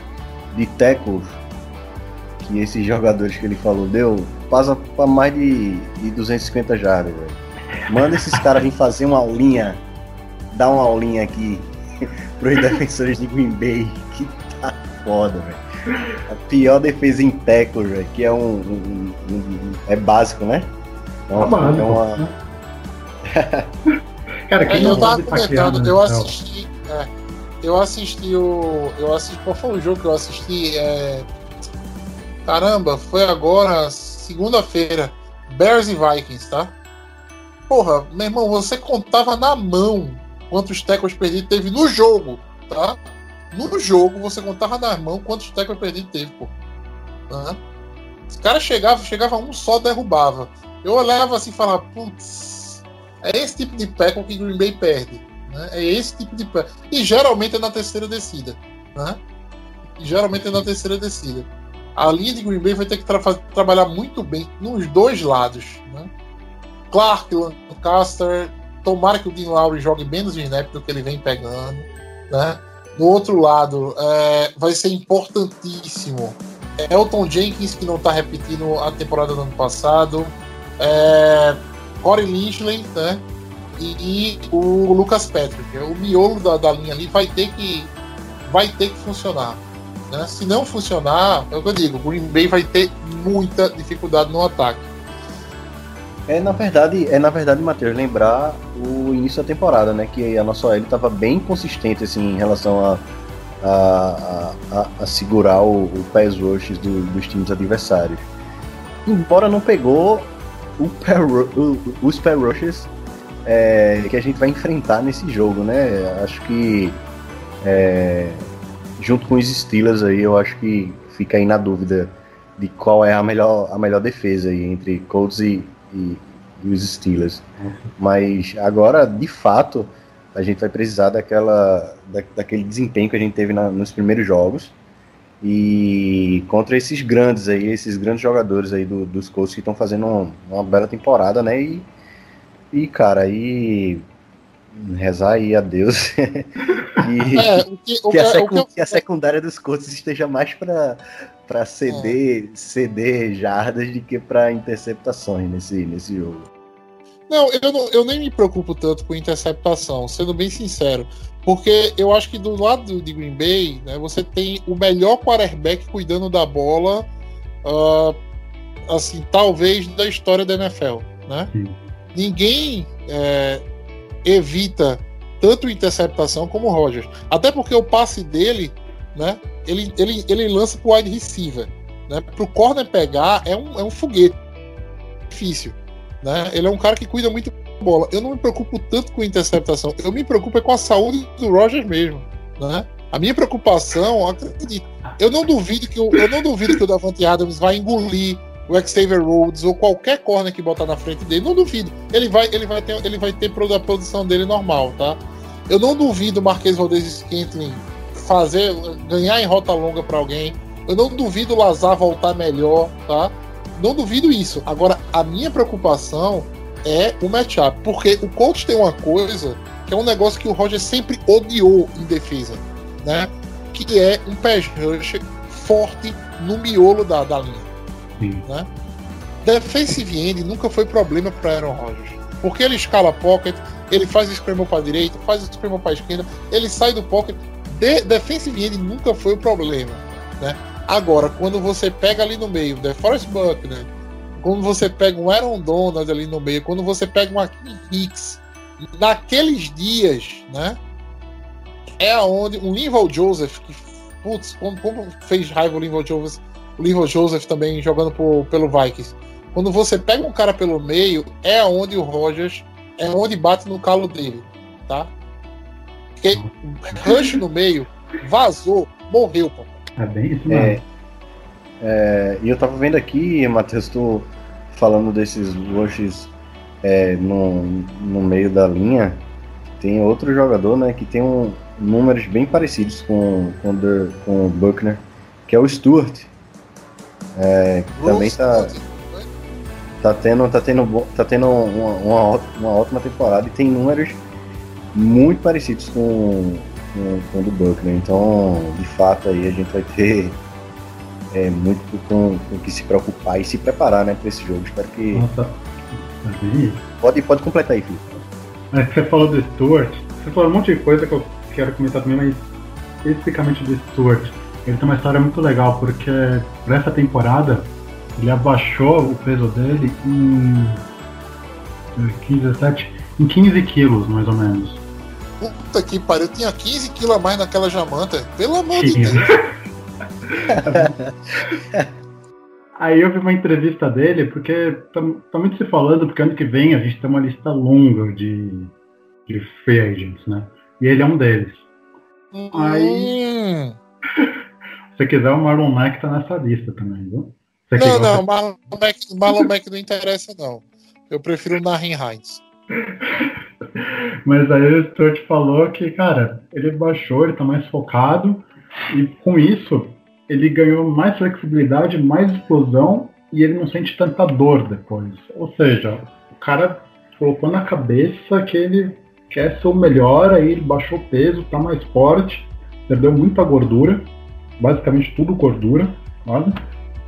de tackles que esses jogadores que ele falou deu, passa para mais de, de 250 jardas, velho. Manda esses caras vir fazer uma aulinha, dar uma aulinha aqui pros defensores de Green Bay, que tá foda, velho. A pior defesa em tackle, velho, que é um, um- um- um- é básico, né? É Tá básico. é uma- Cara, quem É, eu tava taquear, comentando, né? eu Não. assisti. é, eu assisti o. Eu assisti. Qual foi o jogo que eu assisti? É, caramba, foi agora, segunda-feira. Bears e Vikings, tá? Porra, meu irmão, você contava na mão quantos tackles perdidos teve no jogo, tá? No jogo, você contava na mão quantos tackles perdidos teve, pô. Hã? Os caras chegavam, chegava um só, derrubava. Eu olhava assim e falava, putz, é esse tipo de tackle que Green Bay perde. Né? É esse tipo de tackle. E geralmente é na terceira descida. Né? E geralmente é na terceira descida. A linha de Green Bay vai ter que tra- trabalhar muito bem nos dois lados. Né? Clark, Lancaster, tomara que o Dean Lowry jogue menos snap do que ele vem pegando. Né? Do outro lado, é, vai ser importantíssimo. Elton Jenkins, que não está repetindo a temporada do ano passado. É, Corey Linchley, né? E, e o Lucas Patrick. O miolo da, da linha ali vai ter que vai ter que funcionar. Né? Se não funcionar, é o que eu digo, o Green Bay vai ter muita dificuldade no ataque. É na verdade, é na verdade, Matheus, lembrar o início da temporada, né? Que a nossa OL estava bem consistente assim, em relação a, a, a, a segurar o, o pass rushes do- dos times adversários. Embora não pegou pair os pass rushes é, que a gente vai enfrentar nesse jogo, né? Acho que é, junto com os Steelers aí, eu acho que fica aí na dúvida de qual é a melhor, a melhor defesa aí entre Colts e, e, e os Steelers. Mas agora, de fato, a gente vai precisar daquela, da, daquele desempenho que a gente teve na- nos primeiros jogos. E contra esses grandes aí, esses grandes jogadores aí do- dos Colts que estão fazendo um- uma bela temporada, né? E, e cara, aí rezar aí a Deus que, É, que, que, a, o secun- que a secundária dos Colts esteja mais para para ceder, ceder jardas do que para interceptações nesse, nesse jogo. Não, eu, não- eu nem me preocupo tanto com interceptação, sendo bem sincero. Porque eu acho que do lado de Green Bay, né, você tem o melhor quarterback cuidando da bola, ah, assim, talvez da história da NFL, né? Sim. Ninguém é, evita tanto interceptação como o Rogers. Até porque o passe dele, né, ele, ele, ele lança pro wide receiver. Né? Pro corner pegar é um, é um foguete. Difícil. Né? Ele é um cara que cuida muito bola. Eu não me preocupo tanto com interceptação. Eu me preocupo é com a saúde do Rogers mesmo. Né? A minha preocupação, acredito, eu não duvido que o, eu não duvido que o Davante Adams vai engolir o Xavier Rhodes ou qualquer corner que botar na frente dele. Não duvido. Ele vai, ele vai ter, ele vai ter a produção dele normal, tá? Eu não duvido o Marquês Valdez Scantling fazer ganhar em rota longa para alguém. Eu não duvido o Lazar voltar melhor, tá? Não duvido isso. Agora, a minha preocupação é o matchup, porque o coach tem uma coisa que é um negócio que o Roger sempre odiou em defesa, né? Que é um pass rush forte no miolo da, da linha. Sim. Né? defensive end nunca foi problema para Aaron Rodgers. Porque ele escala pocket, ele faz scramble para direita, faz scramble para esquerda, ele sai do pocket. De, defensive end nunca foi o problema, né? Agora, quando você pega ali no meio, The Forest Buckner, quando você pega um Aaron Donald ali no meio, quando você pega um Akeem Hicks, naqueles dias, né? É aonde um Linval Joseph, que, putz, como, como fez raiva o Linval Joseph, o Linval Joseph também jogando por, pelo Vikings. Quando você pega um cara pelo meio, é aonde o Rogers, é onde bate no calo dele, tá? Porque rush no meio, vazou, morreu, pô. É bem isso É, mesmo. é, e eu tava vendo aqui, Matheus, tu falando desses rushes é, no, no meio da linha, tem outro jogador, né, que tem um, números bem parecidos com, com, o Der- com o Buckner, que é o Stewart. É, também tá, tá tendo, tá tendo, tá tendo uma, uma, uma ótima temporada e tem números muito parecidos com, com, com o do Buckner. Então, de fato, aí a gente vai ter é, muito com, com o que se preocupar e se preparar né, para esse jogo. Espero que. Nossa. Pode, pode completar aí, Felipe. É você falou do Stuart, você falou um monte de coisa que eu quero comentar também, mas especificamente do Stuart. Ele tem uma história muito legal, porque pra essa temporada ele abaixou o peso dele em 15, 17, em 15 quilos, mais ou menos. Puta que pariu, eu tinha 15 quilos a mais naquela jamanta. Pelo amor de. Deus. Aí eu vi uma entrevista dele, porque tá, tá muito se falando, porque ano que vem a gente tem uma lista longa de, de free agents, né? E ele é um deles. Hum. Se quiser, o Marlon Mack tá nessa lista também, viu? Você Não, não, Marlon Mack, Marlon Mack não interessa, não. Eu prefiro o Nahin Hines. Mas aí o Stuart falou que, cara, ele baixou, ele tá mais focado, e com isso ele ganhou mais flexibilidade, mais explosão, e ele não sente tanta dor depois. Ou seja, o cara colocou na cabeça que ele quer ser o melhor, aí ele baixou o peso, tá mais forte, perdeu muita gordura, basicamente tudo gordura, olha.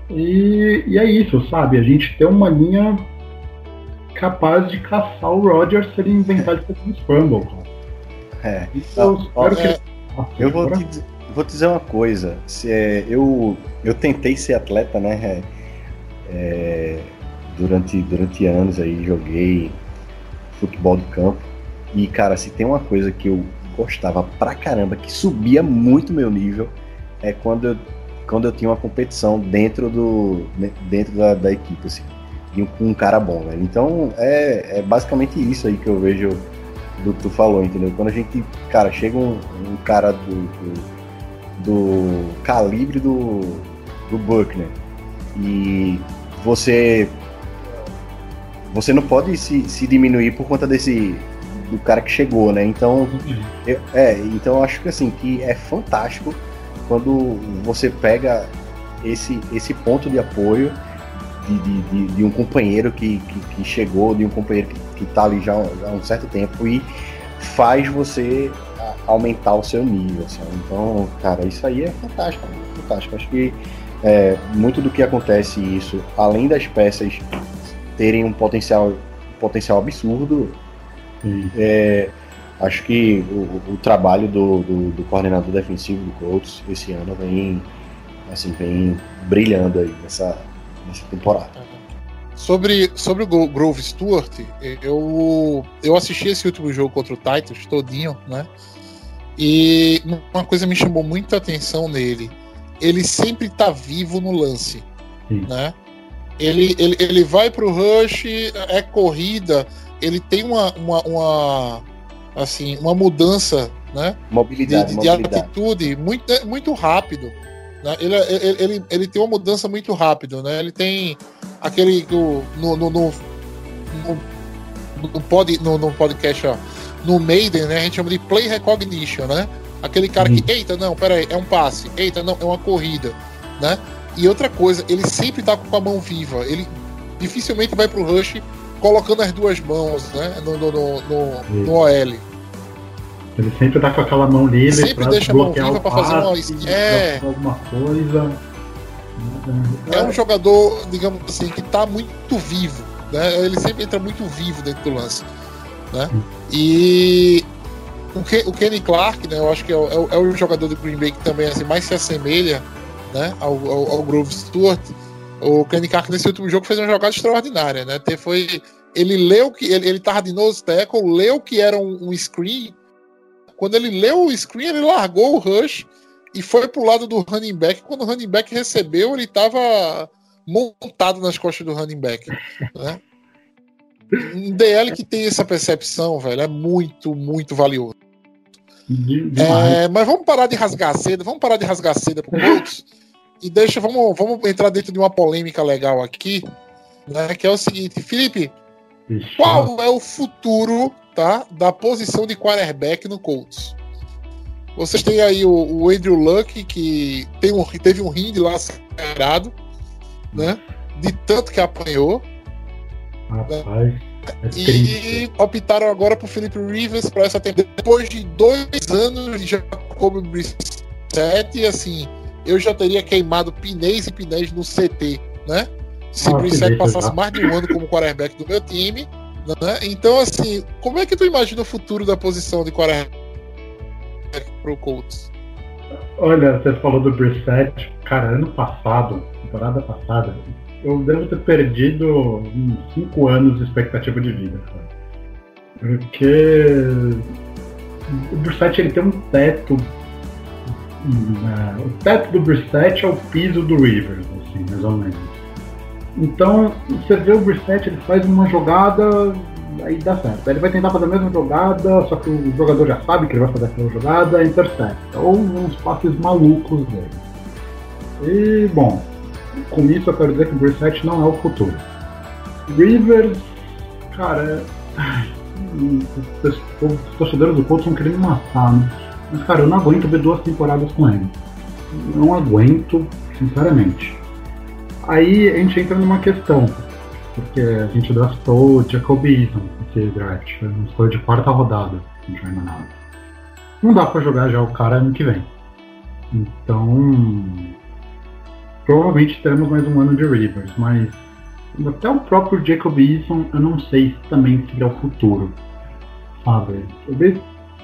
E, e é isso, sabe? A gente tem uma linha capaz de caçar o Rodgers se ele inventar de fazer um scramble. É. Isso eu que é, faça Eu vou te, dizer- vou te dizer uma coisa. Se, é, eu, eu tentei ser atleta, né? é, durante, durante anos aí, joguei futebol de campo. E, cara, se tem uma coisa que eu gostava pra caramba, que subia muito meu nível, é quando eu, quando eu tinha uma competição dentro, do, dentro da, da equipe, assim. E um- um cara bom, velho. Então, é, é basicamente isso aí que eu vejo do que tu falou, entendeu? Quando a gente, cara, chega um, um cara do, do, do calibre do, do Buckner e você você não pode se, se diminuir por conta desse do cara que chegou, né? Então, eu, é, então eu acho que assim que é fantástico quando você pega esse esse ponto de apoio de, de, de, de um companheiro que, que, que chegou, de um companheiro que, que tá ali já há um certo tempo e faz você a- aumentar o seu nível. assim. Então, cara, isso aí é fantástico, fantástico. Acho que é, muito do que acontece isso, além das peças terem um potencial, potencial absurdo, Sim. é, acho que o, o trabalho do, do, do coordenador defensivo do Colts esse ano vem, assim, vem brilhando aí nessa, nessa temporada. Sobre, sobre o Gro- Grove Stewart, eu, eu assisti esse último jogo contra o Titans todinho, né? E uma coisa me chamou muito a atenção nele. Ele sempre tá vivo no lance, Sim. né? Ele, ele, ele vai pro rush, é corrida, ele tem uma, uma, uma assim, uma mudança, né? de, Mobilidade, de- de mobilidade. atitude muito, é muito rápido. Né? Ele, ele, ele, ele tem uma mudança muito rápido, né? Ele tem aquele do- no, no, no, no, no, pod, no, no podcast, ó, no Maiden, né? A gente chama de play recognition, né? Aquele cara que, eita, não, peraí, é um passe, eita, não, é uma corrida, né? E outra coisa, ele sempre tá com a mão viva. Ele dificilmente vai pro rush colocando as duas mãos, né? No, no, no, no, no OL. Ele sempre tá com aquela mão livre Sempre pra deixa a mão viva o pra fazer uma passe, es- é. alguma coisa. é um jogador, digamos assim, que tá muito vivo. Né? Ele sempre entra muito vivo dentro do lance. Né? E o, Ke- o Kenny Clark, né, eu acho que é o, é o- é o jogador do Green Bay que também assim, mais se assemelha né, ao, ao, ao Grove Stewart. O Kenny Clark nesse último jogo fez uma jogada extraordinária. Né? Foi, ele leu que ele, ele tava de nose tackle, leu que era um, um screen. Quando ele leu o screen, ele largou o rush e foi pro lado do running back. Quando o running back recebeu, ele tava montado nas costas do running back. Né? Um DL que tem essa percepção, velho, é muito, muito valioso. É, mas vamos parar de rasgar seda, vamos parar de rasgar seda pro Colts e deixa, vamos, vamos entrar dentro de uma polêmica legal aqui, né? Que é o seguinte, Felipe, Ixi, qual é o futuro, tá, da posição de quarterback no Colts? Vocês têm aí o, o Andrew Luck que tem um, teve um rim de lacerado, né? De tanto que apanhou. Rapaz, é. E optaram agora por Felipe Rivers para essa temporada. Depois de dois anos de Jacob Brissett, assim, eu já teria queimado pinéis e pinéis no CT, né? Se Ah, Brissett passasse já. mais de um ano como quarterback do meu time, né? Então, assim, como é que tu imagina o futuro da posição de quarterback pro Colts? Olha, você falou do Brissett. Cara, ano passado, temporada passada, eu devo ter perdido uns 5 anos de expectativa de vida. Porque o Brissett ele tem um teto. hum, é, o teto do Brissett é o piso do Rivers, assim, mais ou menos. Então, você vê o Brissett, ele faz uma jogada, aí dá certo. Ele vai tentar fazer a mesma jogada, só que o jogador já sabe que ele vai fazer aquela jogada, intercepta. Ou uns passes malucos dele. E, bom, com isso eu quero dizer que o Brissett não é o futuro. Rivers, cara, os, torcedores do Colts vão querer me matar, né? Mas, cara, eu não aguento ver duas temporadas com ele. Não aguento, sinceramente. Aí a gente entra numa questão, porque a gente draftou o Jacob Eason nesse draft, uma escolha de quarta rodada, se não nada. Não dá pra jogar já o cara ano que vem. Então, provavelmente teremos mais um ano de Rivers, mas até o próprio Jacob Eason, eu não sei se também seria o futuro, sabe? Ele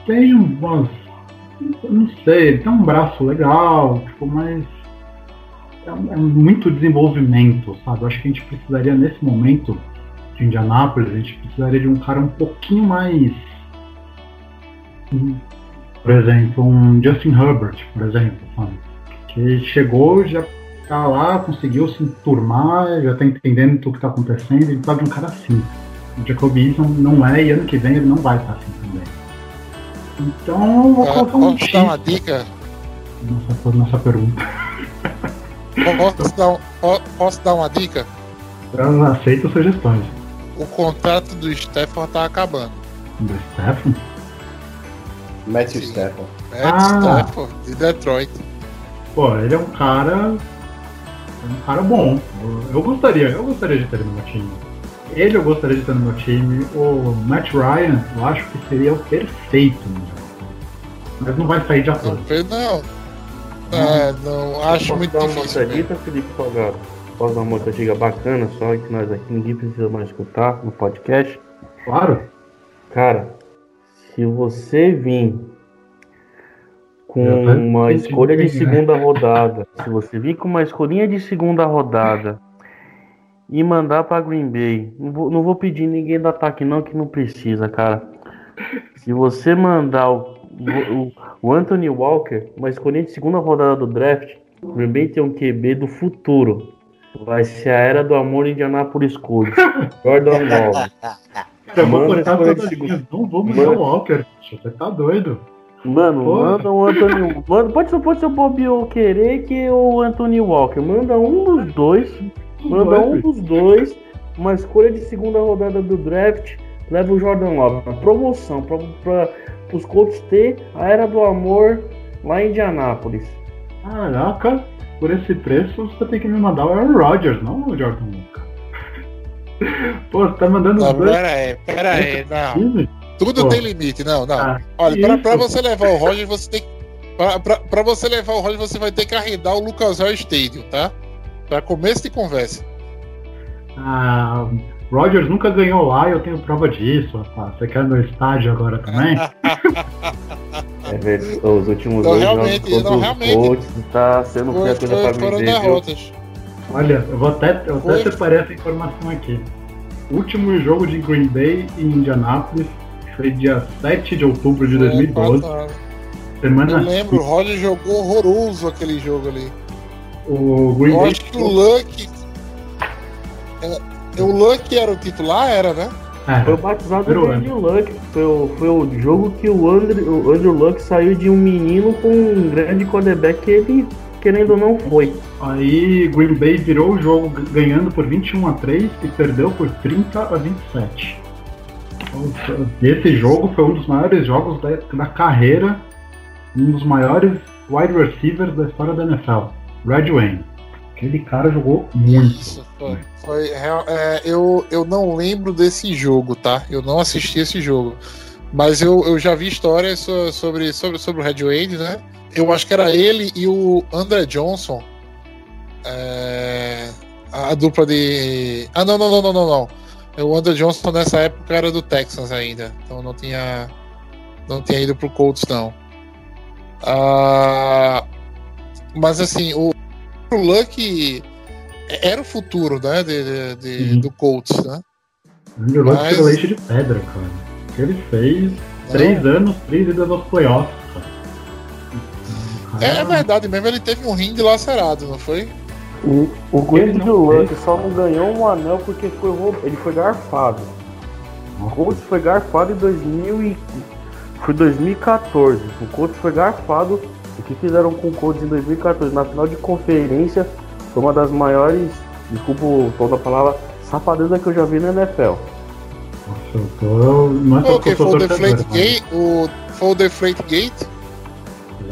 tem eu não sei, ele tem um braço legal, tipo, mas é, é muito desenvolvimento, sabe? Eu acho que a gente precisaria nesse momento de Indianápolis, a gente precisaria de um cara um pouquinho mais. Por exemplo, um Justin Herbert, por exemplo, sabe? Que chegou, já tá lá, conseguiu se enturmar, já tá entendendo tudo que tá acontecendo, ele tá de um cara assim. O Jacob Eason não é, e ano que vem ele não vai estar assim também. Então, eu vou Ah, colocar um Posso dar uma dica? nessa, nessa pergunta. Posso dar, um- po- posso dar uma dica? Eu aceito sugestões. O contrato do Stafford tá acabando. Do Stephen? Matthew. Stafford. É, Ah. Stafford, de Detroit. Pô, ele é um cara. É um cara bom. Eu, eu gostaria, eu gostaria de ter ele no meu time. Ele eu gostaria de ter no meu time. O Matt Ryan, eu acho que seria o perfeito. Mas não vai sair de Não, acordo. Pedro, não. É, não, acho Posso muito dar uma difícil. né? Felipe Salgado? Posso dar uma cantiga bacana, só que nós aqui ninguém precisa mais escutar no podcast? Claro. Cara, se você vir com tô uma escolha de né? segunda rodada, se você vir com uma escolhinha de segunda rodada e mandar pra Green Bay, não vou, não vou pedir ninguém do ataque não, que não precisa, cara. Se você mandar o, o, o Anthony Walker, uma escolhinha de segunda rodada do draft, Green Bay tem um QB do futuro. Vai ser a era do amor em Indianapolis Colts. Jordan Love. Eu vou cortar escolha as segunda. linhas. Não vou Manda- mudar o Walker. Você tá doido. Mano, Porra. manda o Anthony. Manda, pode ser, pode ser o Bob ou querer que o Anthony Walker. Manda um dos dois. Manda um dos dois. Uma escolha de segunda rodada do draft. Leva o Jordan Love. Uma promoção pra, pros Colts ter a era do amor lá em Indianápolis. Caraca, por esse preço você tem que me mandar o Aaron Rodgers, não o Jordan Walker. Pô, você tá mandando os dois pera aí, pera aí, não. times? Tudo Pô. tem limite, não, não. Ah, Olha, pra você levar o Roger, você tem que. Pra, pra, pra você levar o Roger, você vai ter que arrendar o Lucas Oil Stadium, tá? Pra começo de conversa. Ah, Rogers nunca ganhou lá e eu tenho prova disso, rapaz. Você quer meu estádio agora também? É verdade, os últimos Não, dois realmente, jogos não, contra os realmente. Colts tá sendo Foi- coisa foi- pra derrotas. Olha, eu vou até, eu até separei essa informação aqui. Último jogo de Green Bay em Indianápolis foi dia 7 de outubro de Foi 2012. empatado. Semana Eu lembro, o Roger jogou horroroso aquele jogo ali. o Green Eu Bay acho que o Luck. É, o Luck era o titular, era, né? É, Foi batizado de Andrew Luck. Foi o, foi o jogo que o Andrew, o Andrew Luck saiu de um menino com um grande quarterback que ele, querendo ou não, foi. Aí Green Bay virou o jogo ganhando por 21 a 3 e perdeu por 30 a 27. Esse jogo foi um dos maiores jogos da, da carreira, um dos maiores wide receivers da história da NFL, Red Wayne. Aquele cara jogou muito. Isso, foi. foi é, eu, eu não lembro desse jogo, tá? Eu não assisti esse jogo. Mas eu, eu já vi histórias so- sobre, sobre, sobre o Red Wade, né? Eu acho que era ele e o André Johnson. é, a dupla de. Ah, não, não, não, não, não, não. O André Johnson nessa época era do Texans ainda. Então não tinha. Não tinha ido pro Colts, não. Ah, mas assim, o, o Luck era o futuro, né? De, de- de- Sim. do Colts, né? Andrew Luck Mas- tirou leite de pedra, cara. O que ele fez, três anos, três idas aos playoffs, cara. Cara- É verdade mesmo, ele teve um rim dilacerado, não foi? O, o Luck fez. só não ganhou um anel porque foi roub... ele foi garfado. O Colts foi garfado em 2000 e... Foi 2014. O Colts foi garfado. O que fizeram com o Colts em 2014 na final de conferência foi uma das maiores, desculpa o tom da palavra, safadeza que eu já vi na NFL. Nossa, eu tô. Não é Pô, porque que foi o Deflate Gate? O, foi o Deflate Gate?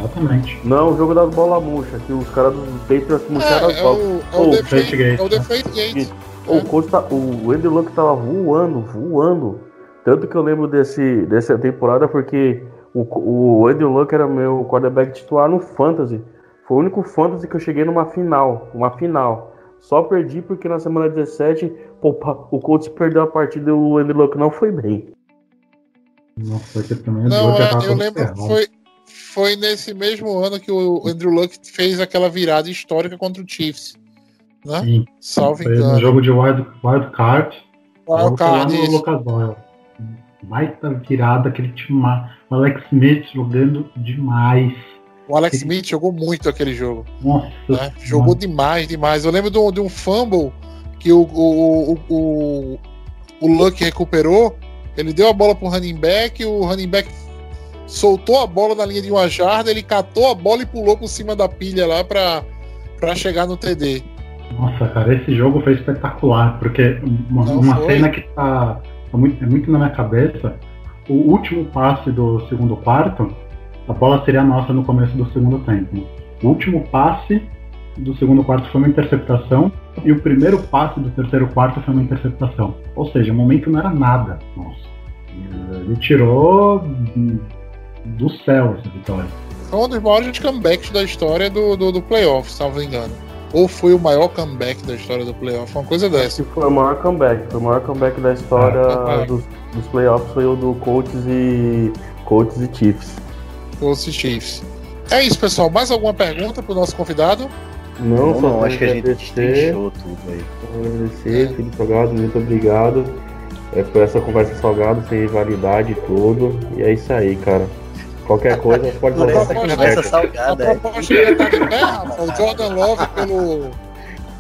Exatamente. Não, o jogo das bolas murchas, que os caras dos Patriots murcharam as É, é bolas. o, é Oh, o Deflate Deflate Gate, é o né? Deflate Gate. O, Colts tá, o Andrew Luck tava voando, voando. Tanto que eu lembro desse, dessa temporada porque o, o Andrew Luck era meu quarterback titular no Fantasy. Foi o único Fantasy que eu cheguei numa final. Uma final. Só perdi porque na semana 17 pô, pa- o Colts perdeu a partida e o Andrew Luck não foi bem. Nossa, porque também Não, é, eu lembro, foi, foi nesse mesmo ano que o Andrew Luck fez aquela virada histórica contra o Chiefs. Né? Sim, Salvo foi no engano. jogo de wild, wild card. Wild Card, no. Lucas Oil. Baita virada, aquele time. O Alex Smith jogando demais. O Alex Smith jogou muito aquele jogo. Nossa, né? Jogou demais, demais. Eu lembro de um, de um fumble que o, o, o, o, o Luck recuperou. Ele deu a bola pro running back, o running back soltou a bola na linha de uma jarda, ele catou a bola e pulou por cima da pilha lá pra, pra chegar no TD. Nossa, cara, esse jogo foi espetacular, porque uma, uma cena que tá, tá muito, é muito na minha cabeça, o último passe do segundo quarto, a bola seria nossa no começo do segundo tempo. O último passe do segundo quarto foi uma interceptação, e o primeiro passe do terceiro quarto foi uma interceptação. Ou seja, o momento não era nada. Nossa. Ele tirou do céu essa vitória. Foi um dos maiores comebacks da história do, do, do playoff, salvo engano. Ou foi o maior comeback da história do playoff, uma coisa dessa. Foi o maior comeback. Foi o maior comeback da história Ah, dos, dos playoffs foi o do Colts e Colts e Chiefs. Os Chiefs. É isso, pessoal. Mais alguma pergunta pro nosso convidado? Não, Não, não, acho que a gente destrinchou tudo aí. agradecer, Felipe Salgado, muito obrigado é, por essa conversa salgada, sem rivalidade e tudo. E é isso aí, cara. Qualquer coisa pode mandar essa conversa salgada proposta tá de Rafa. O Jordan Love pelo.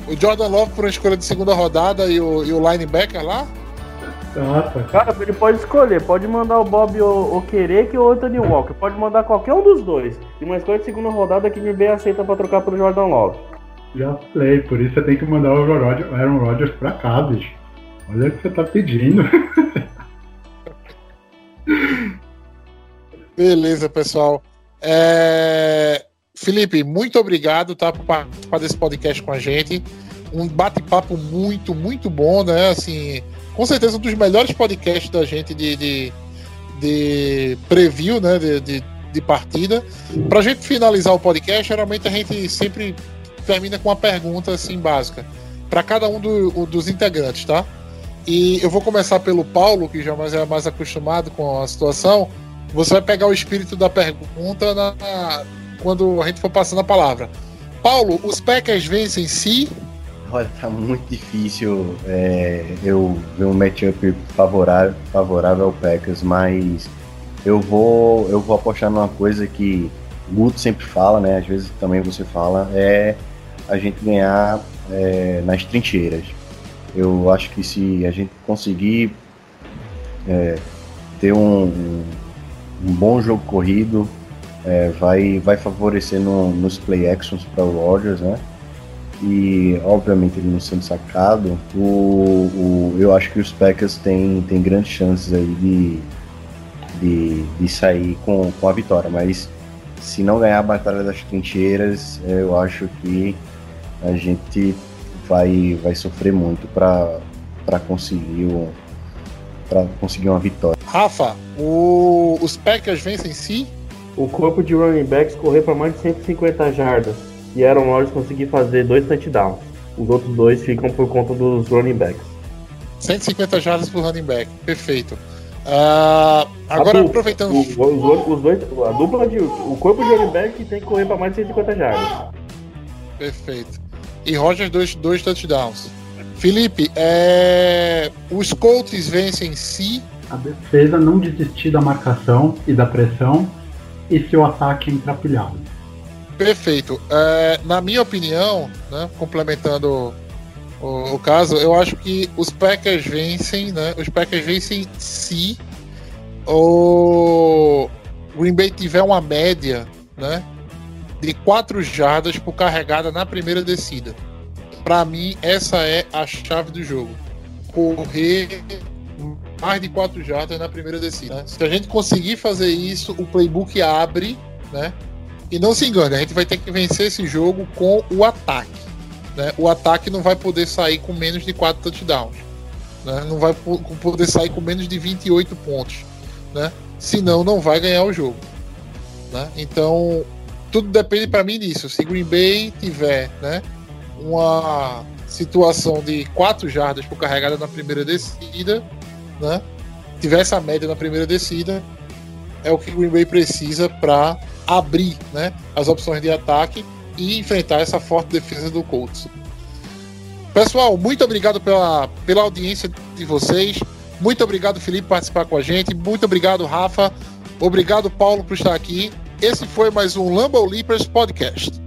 O Jordan Love por uma escolha de segunda rodada e o, e o linebacker lá? Nossa, Cara, ele pode escolher, pode mandar o Bob o, o Querec ou o Anthony Walker, pode mandar qualquer um dos dois. E uma escolha de segunda rodada que me bem aceita pra trocar pelo Jordan Love. já falei, por isso você tem que mandar o Aaron Rodgers pra cá, bicho. Olha o que você tá pedindo. Beleza, pessoal. É, Felipe, muito obrigado tá, por participar desse podcast com a gente. Um bate-papo muito, muito bom, né? Assim, com certeza um dos melhores podcasts da gente de, de, de preview, né? De, de, de partida. Pra gente finalizar o podcast, geralmente a gente sempre termina com uma pergunta assim básica para cada um do- dos integrantes, tá? E eu vou começar pelo Paulo, que já mais é mais acostumado com a situação. Você vai pegar o espírito da pergunta na- quando a gente for passando a palavra. Paulo, os Packers vencem se Olha, tá muito difícil é, eu ver um matchup favorável, favorável ao Packers, mas eu vou, eu vou apostar numa coisa que Guto sempre fala, né? Às vezes também você fala, é a gente ganhar é, nas trincheiras. Eu acho que se a gente conseguir é, ter um, um bom jogo corrido, é, vai, vai favorecer no- nos play actions para o Rodgers, né? e obviamente ele não sendo sacado, o, o- eu acho que os Packers têm, têm grandes chances aí de, de, de sair com, com a vitória, mas se não ganhar a Batalha das Trincheiras, eu acho que a gente vai, vai sofrer muito para conseguir, conseguir uma vitória. Rafa, o- os Packers vencem se O corpo de running backs correr para mais de 150 jardas e Aaron Rodgers conseguir fazer dois touchdowns. Os outros dois ficam por conta dos running backs. 150 jardas por running back. Perfeito. Ah, agora, dupla, aproveitando. o- os, os dois, a dupla de. O corpo de running back tem que correr para mais de 150 jardas. Perfeito. E Rogers, dois, dois touchdowns. Felipe, é... os Colts vencem se A defesa não desistir da marcação e da pressão e se o ataque entrar pilhado. Perfeito. É, na minha opinião, né, complementando o, o caso, eu acho que os Packers vencem, né? Os Packers vencem se o Green Bay tiver uma média, né, de 4 jardas por carregada na primeira descida. Para mim, essa é a chave do jogo. Correr mais de 4 jardas na primeira descida. né? Se a gente conseguir fazer isso, o playbook abre, né? E não se engane, a gente vai ter que vencer esse jogo com o ataque. né? O ataque não vai poder sair com menos de 4 touchdowns. né? Não vai po- poder sair com menos de 28 pontos. Né? Senão não vai ganhar o jogo. né? Então, tudo depende para mim disso. Se Green Bay tiver né, uma situação de 4 jardas por carregada na primeira descida, né? tiver essa média na primeira descida, é o que Green Bay precisa para abrir né, as opções de ataque e enfrentar essa forte defesa do Colts. Pessoal, muito obrigado pela, pela audiência de vocês. Muito obrigado, Felipe, por participar com a gente. Muito obrigado, Rafa. Obrigado, Paulo, por estar aqui. Esse foi mais um Lambo Leapers Podcast.